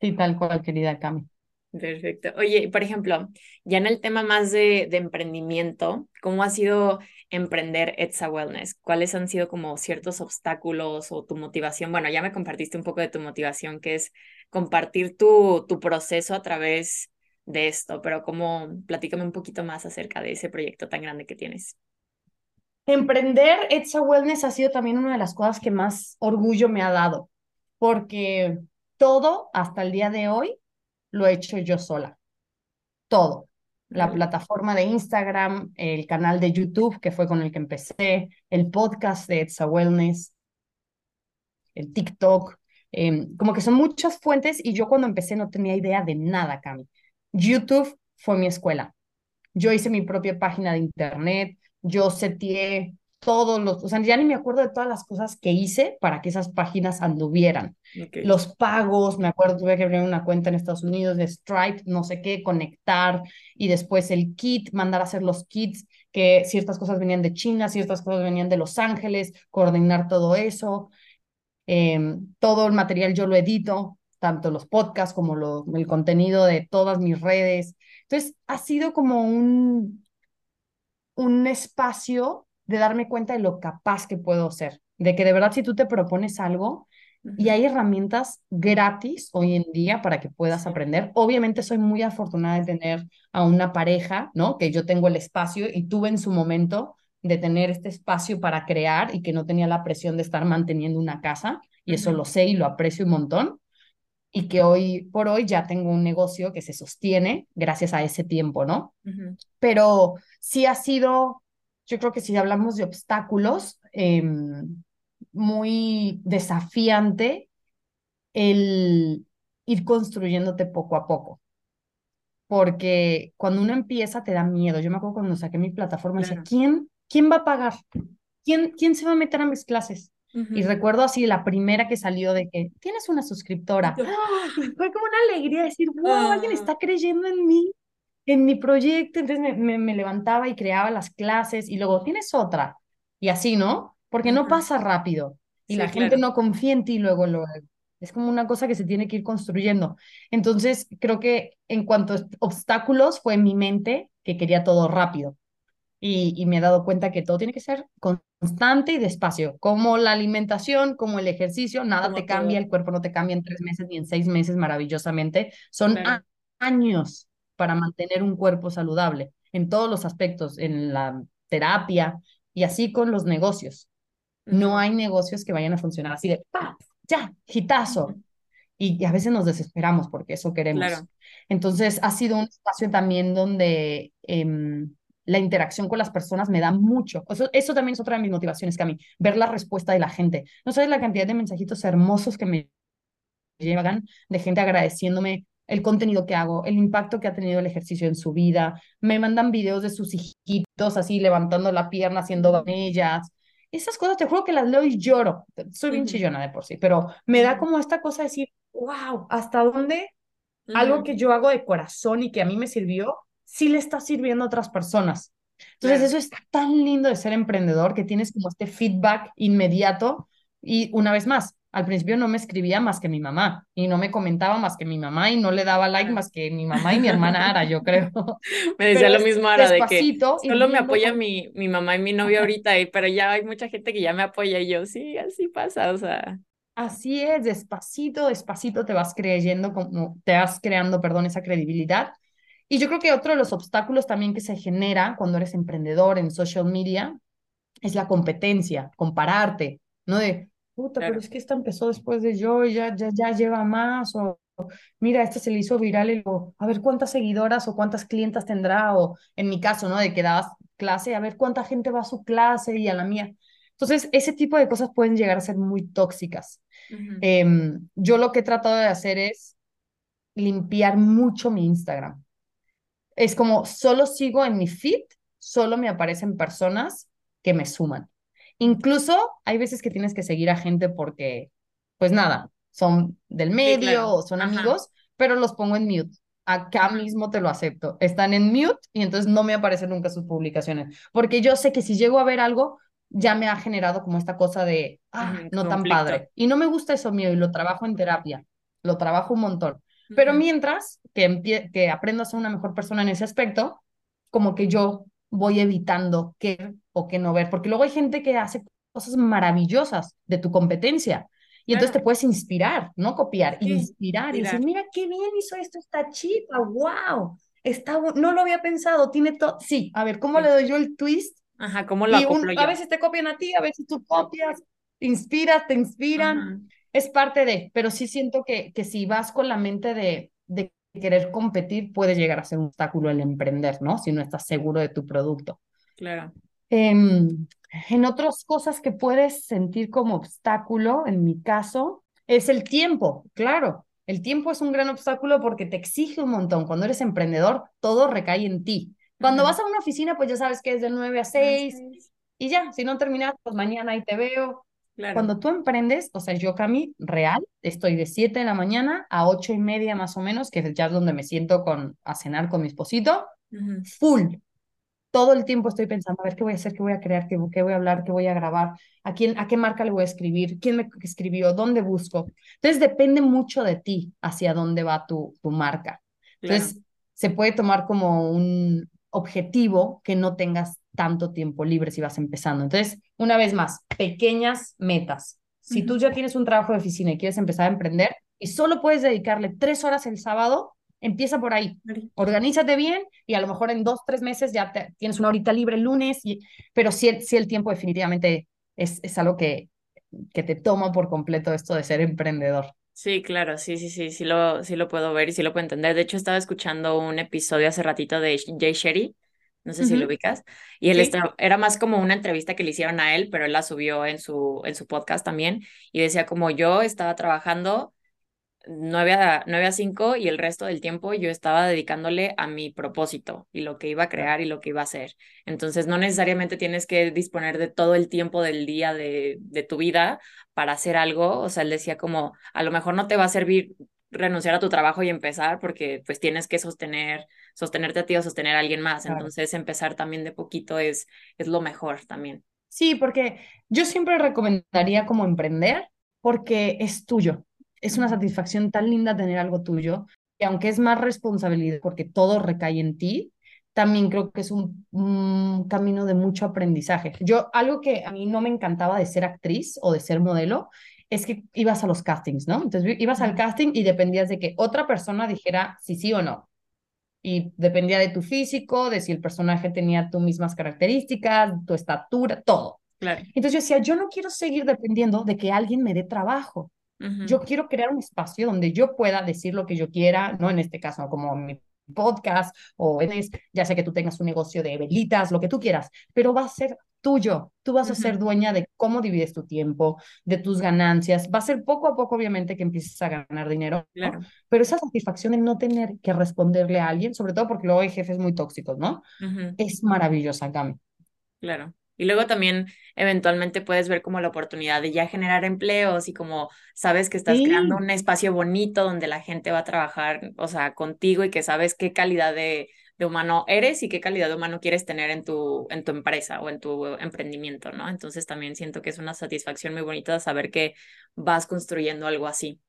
Sí, tal cual, querida Cami.
Perfecto. Oye, por ejemplo, ya en el tema más de, de emprendimiento, ¿cómo ha sido emprender Etsa Wellness? ¿Cuáles han sido como ciertos obstáculos o tu motivación? Bueno, ya me compartiste un poco de tu motivación, que es compartir tu, tu proceso a través de esto, pero como platícame un poquito más acerca de ese proyecto tan grande que tienes.
Emprender Etsa Wellness ha sido también una de las cosas que más orgullo me ha dado, porque todo hasta el día de hoy lo he hecho yo sola. Todo. La plataforma de Instagram, el canal de YouTube, que fue con el que empecé, el podcast de It's a Wellness, el TikTok, em, como que son muchas fuentes y yo cuando empecé no tenía idea de nada, Cami. YouTube fue mi escuela. Yo hice mi propia página de internet, yo seteé todos los, o sea, ya ni me acuerdo de todas las cosas que hice para que esas páginas anduvieran. Los pagos, me acuerdo, tuve que abrir una cuenta en Estados Unidos de Stripe, no sé qué, conectar y después el kit, mandar a hacer los kits, que ciertas cosas venían de China, ciertas cosas venían de Los Ángeles, coordinar todo eso. Em, todo el material yo lo edito, tanto los podcasts como lo, el contenido de todas mis redes. Entonces, ha sido como un, un espacio de darme cuenta de lo capaz que puedo ser, de que de verdad si tú te propones algo y hay herramientas gratis hoy en día para que puedas aprender. Obviamente soy muy afortunada de tener a una pareja, ¿no? Que yo tengo el espacio y tuve en su momento de tener este espacio para crear y que no tenía la presión de estar manteniendo una casa y eso lo sé y lo aprecio un montón y que hoy por hoy ya tengo un negocio que se sostiene gracias a ese tiempo, ¿no? Pero sí ha sido yo creo que si hablamos de obstáculos, em, muy desafiante el ir construyéndote poco a poco. Porque cuando uno empieza te da miedo. Yo me acuerdo cuando saqué mi plataforma y decía, ¿quién, ¿quién va a pagar? ¿Quién, ¿Quién se va a meter a mis clases? Y recuerdo así la primera que salió de que tienes una suscriptora. (laughs) Fue como una alegría decir, wow, alguien ah. está creyendo en mí en mi proyecto, entonces me, me, levantaba y creaba las clases y luego tienes otra y así, ¿no? Porque no pasa rápido y la gente no confía en ti luego, luego. Es como una cosa que se tiene que ir construyendo. Entonces, creo que en cuanto a obstáculos fue mi mente que quería todo rápido. Y, y, me he dado cuenta que todo tiene que ser constante y despacio, como la alimentación, como el ejercicio, nada te cambia, el cuerpo no te cambia en tres meses ni en seis meses maravillosamente, son años para mantener un cuerpo saludable en todos los aspectos, en la terapia y así con los negocios. No hay negocios que vayan a funcionar así de, ¡pa! Ya, hitazo. Y, a veces nos desesperamos porque eso queremos. Entonces, ha sido un espacio también donde em, la interacción con las personas me da mucho. Eso, eso también es otra de mis motivaciones, que a mí, ver la respuesta de la gente. No sabes la cantidad de mensajitos hermosos que me llegan de gente agradeciéndome el contenido que hago, el impacto que ha tenido el ejercicio en su vida. Me mandan videos de sus hijitos así levantando la pierna, haciendo ellas. Esas cosas te juro que las leo y lloro. Soy bien chillona de por sí, pero me da como esta cosa de decir, wow, ¿hasta dónde algo que yo hago de corazón y que a mí me sirvió, sí le está sirviendo a otras personas? Entonces, eso es tan lindo de ser emprendedor, que tienes como este feedback inmediato y una vez más, al principio no me escribía más que mi mamá y no me comentaba más que mi mamá y no le daba like más que mi mamá y mi hermana Ara, yo creo. (laughs)
Me decía lo mismo Ara de que solo me apoya mi, mi mamá y mi novio ahorita, pero ya hay mucha gente que ya me apoya y yo, sí, así pasa, o sea.
Así es, despacito, despacito te vas creyendo, como te vas creando, perdón, esa credibilidad. Y yo creo que otro de los obstáculos también que se genera cuando eres emprendedor en social media es la competencia, compararte, ¿no? De, puta, pero es que esta empezó después de yo y ya, ya, ya lleva más, o mira, esta se le hizo viral y a ver cuántas seguidoras o cuántas clientas tendrá, o en mi caso, ¿no? De que dabas clase, a ver cuánta gente va a su clase y a la mía. Entonces, ese tipo de cosas pueden llegar a ser muy tóxicas. Em, yo lo que he tratado de hacer es limpiar mucho mi Instagram. Es como solo sigo en mi feed, solo me aparecen personas que me suman. Incluso hay veces que tienes que seguir a gente porque, pues nada, son del medio o son amigos, pero los pongo en mute. Acá mismo te lo acepto. Están en mute y entonces no me aparecen nunca sus publicaciones. Porque yo sé que si llego a ver algo, ya me ha generado como esta cosa de, ah, no tan padre. Y no me gusta eso mío y lo trabajo en terapia. Lo trabajo un montón. Pero mientras que, que aprendo a ser una mejor persona en ese aspecto, como que yo voy evitando qué o qué no ver, porque luego hay gente que hace cosas maravillosas de tu competencia y entonces te puedes inspirar, no copiar, inspirar y decir, mira qué bien hizo esto esta chica, wow, está, no lo había pensado, tiene todo, sí, a ver, ¿cómo le doy yo el twist?
Ajá, ¿cómo lo y
A veces te copian a ti, a veces tú copias, inspiras, te inspiran, es parte de, pero sí siento que, que si vas con la mente de, de querer competir puede llegar a ser un obstáculo el emprender, ¿no? Si no estás seguro de tu producto.
Claro.
Em, en otras cosas que puedes sentir como obstáculo, en mi caso, es el tiempo, claro. El tiempo es un gran obstáculo porque te exige un montón. Cuando eres emprendedor, todo recae en ti. Cuando vas a una oficina, pues ya sabes que es de 9 a 6 y ya, si no terminas, pues mañana ahí te veo. Cuando tú emprendes, o sea, yo, Cami, real, estoy de 7 de la mañana a 8 y media más o menos, que ya es donde me siento con, a cenar con mi esposito, full. Todo el tiempo estoy pensando, a ver qué voy a hacer, qué voy a crear, qué, qué, voy a hablar, qué voy a grabar, a, quién, a qué marca le voy a escribir, quién me escribió, dónde busco. Entonces, depende mucho de ti hacia dónde va tu, tu marca. Entonces, se puede tomar como un objetivo que no tengas tanto tiempo libre si vas empezando. Entonces, una vez más, pequeñas metas. Si tú ya tienes un trabajo de oficina y quieres empezar a emprender y solo puedes dedicarle tres horas el sábado, empieza por ahí. Organízate bien y a lo mejor en dos, tres meses ya tienes una horita libre el lunes, y, pero sí, sí el tiempo definitivamente es, es algo que, que te toma por completo esto de ser emprendedor.
Sí, claro, sí, sí, sí, sí lo, sí lo puedo ver y sí lo puedo entender. De hecho, estaba escuchando un episodio hace ratito de Jay Sherry, no sé si lo ubicas, y él era más como una entrevista que le hicieron a él, pero él la subió en su, en su podcast también, y decía como yo estaba trabajando 9 a, 9 a 5 y el resto del tiempo yo estaba dedicándole a mi propósito y lo que iba a crear y lo que iba a hacer. Entonces, no necesariamente tienes que disponer de todo el tiempo del día de, de tu vida para hacer algo. O sea, él decía como, a lo mejor no te va a servir renunciar a tu trabajo y empezar porque pues tienes que sostener, sostenerte a ti o sostener a alguien más. Entonces empezar también de poquito es, es lo mejor también.
Sí, porque yo siempre recomendaría como emprender porque es tuyo. Es una satisfacción tan linda tener algo tuyo que aunque es más responsabilidad porque todo recae en ti, también creo que es un, un, camino de mucho aprendizaje. Yo, algo que a mí no me encantaba de ser actriz o de ser modelo, es que ibas a los castings, ¿no? Entonces ibas al casting y dependías de que otra persona dijera si sí o no. Y dependía de tu físico, de si el personaje tenía tus mismas características, tu estatura, todo.
Claro.
Entonces yo decía, yo no quiero seguir dependiendo de que alguien me dé trabajo. Yo quiero crear un espacio donde yo pueda decir lo que yo quiera, no en este caso como mi podcast o ya sé que tú tengas un negocio de velitas, lo que tú quieras, pero va a ser tuyo. Tú vas a ser dueña de cómo divides tu tiempo, de tus ganancias. Va a ser poco a poco, obviamente, que empieces a ganar dinero. Pero esa satisfacción de no tener que responderle a alguien, sobre todo porque luego hay jefes muy tóxicos, ¿no? Es maravillosa, Cami.
Claro. Y luego también eventualmente puedes ver como la oportunidad de ya generar empleos y como sabes que estás creando un espacio bonito donde la gente va a trabajar, o sea, contigo y que sabes qué calidad de, de humano eres y qué calidad de humano quieres tener en tu, en tu empresa o en tu emprendimiento, ¿no? Entonces también siento que es una satisfacción muy bonita saber que vas construyendo algo así.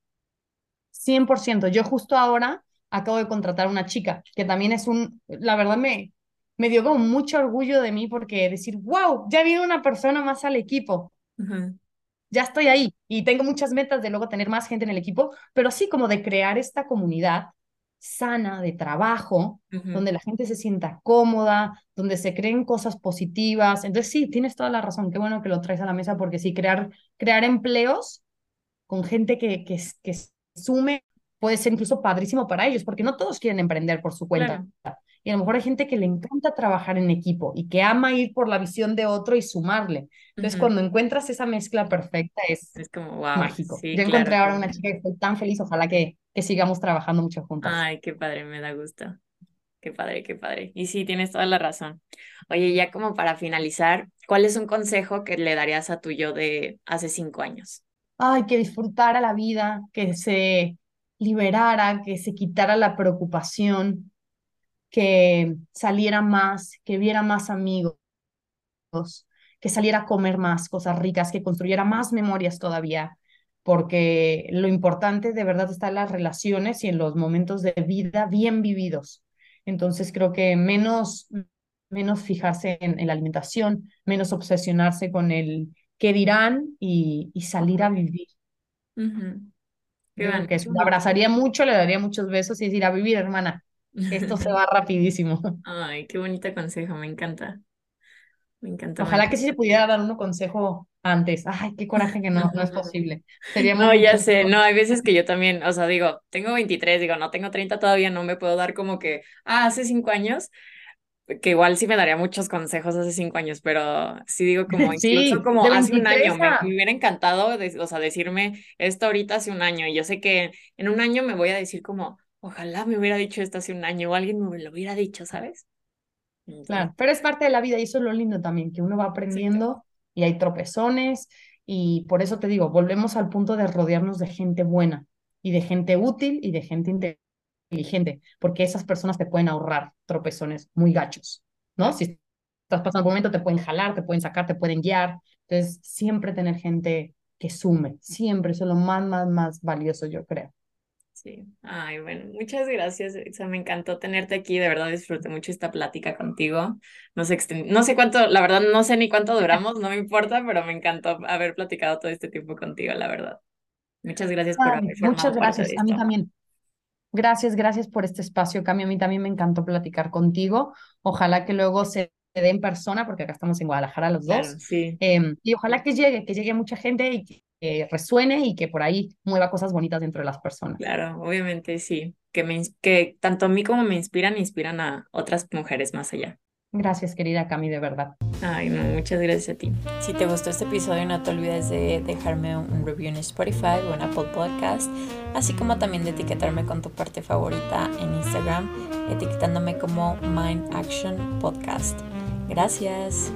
100%. Yo justo ahora acabo de contratar a una chica que también es un, la verdad me, me dio como mucho orgullo de mí porque decir, wow, ya viene una persona más al equipo. Ya estoy ahí y tengo muchas metas de luego tener más gente en el equipo, pero sí como de crear esta comunidad sana de trabajo, donde la gente se sienta cómoda, donde se creen cosas positivas. Entonces sí, tienes toda la razón. Qué bueno que lo traes a la mesa porque sí, crear, crear empleos con gente que, que, que sume puede ser incluso padrísimo para ellos, porque no todos quieren emprender por su cuenta. Y a lo mejor hay gente que le encanta trabajar en equipo y que ama ir por la visión de otro y sumarle. Entonces, cuando encuentras esa mezcla perfecta, es,
es como wow,
mágico. Yo encontré ahora una chica que estoy tan feliz, ojalá que, que sigamos trabajando mucho juntas.
Ay, qué padre, me da gusto. Qué padre, qué padre. Y sí, tienes toda la razón. Oye, ya como para finalizar, ¿cuál es un consejo que le darías a tu yo de hace cinco años?
Ay, que disfrutara la vida, que se liberara, que se quitara la preocupación, que saliera más, que viera más amigos, que saliera a comer más cosas ricas, que construyera más memorias todavía, porque lo importante de verdad está en las relaciones y en los momentos de vida bien vividos. Entonces creo que menos, menos fijarse en, la alimentación, menos obsesionarse con el qué dirán y, salir a vivir. que eso, abrazaría mucho, le daría muchos besos y decir a vivir, hermana. Esto se (laughs) va rapidísimo.
Ay, qué bonito consejo, me encanta. Me encanta.
Ojalá que sí se pudiera dar un consejo antes. Ay, qué coraje que no, no es posible.
Sería no, ya sé, no, hay veces que yo también, o sea, digo, tengo 23, digo, no tengo 30 todavía, no me puedo dar como que, ah, hace cinco años, que igual sí me daría muchos consejos hace cinco años, pero sí digo como (laughs) incluso como hace un año, me, me, hubiera encantado, o sea, decirme esto ahorita hace un año, y yo sé que en un año me voy a decir como, ojalá me hubiera dicho esto hace un año o alguien me lo hubiera dicho, ¿sabes?
Claro, pero es parte de la vida y eso es lo lindo también, que uno va aprendiendo y hay tropezones y por eso te digo, volvemos al punto de rodearnos de gente buena y de gente útil y de gente inteligente, porque esas personas te pueden ahorrar tropezones muy gachos, ¿no? Si estás pasando un momento te pueden jalar, te pueden sacar, te pueden guiar, entonces siempre tener gente que sume, siempre, eso es lo más, más, más valioso, yo creo.
Sí, ay, bueno, muchas gracias, sea, me encantó tenerte aquí, de verdad disfruté mucho esta plática contigo. No sé, no sé cuánto, la verdad no sé ni cuánto duramos, no me importa, pero me encantó haber platicado todo este tiempo contigo, la verdad. Muchas gracias por
haber Muchas gracias, a mí también. Gracias, gracias por este espacio, Cami. A mí también me encantó platicar contigo. Ojalá que luego se dé en persona, porque acá estamos en Guadalajara los dos.
sí.
Em, y ojalá que llegue, que llegue mucha gente y resuene y que por ahí mueva cosas bonitas dentro de las personas.
Claro, obviamente sí, que, me, que tanto a mí como me inspiran, inspiran a otras mujeres más allá.
Gracias, querida Cami, de verdad.
Ay, no, muchas gracias a ti.
Si te gustó este episodio, no te olvides de dejarme un review en Spotify o en Apple Podcast, así como también de etiquetarme con tu parte favorita en Instagram, etiquetándome como Mind Action Podcast. Gracias.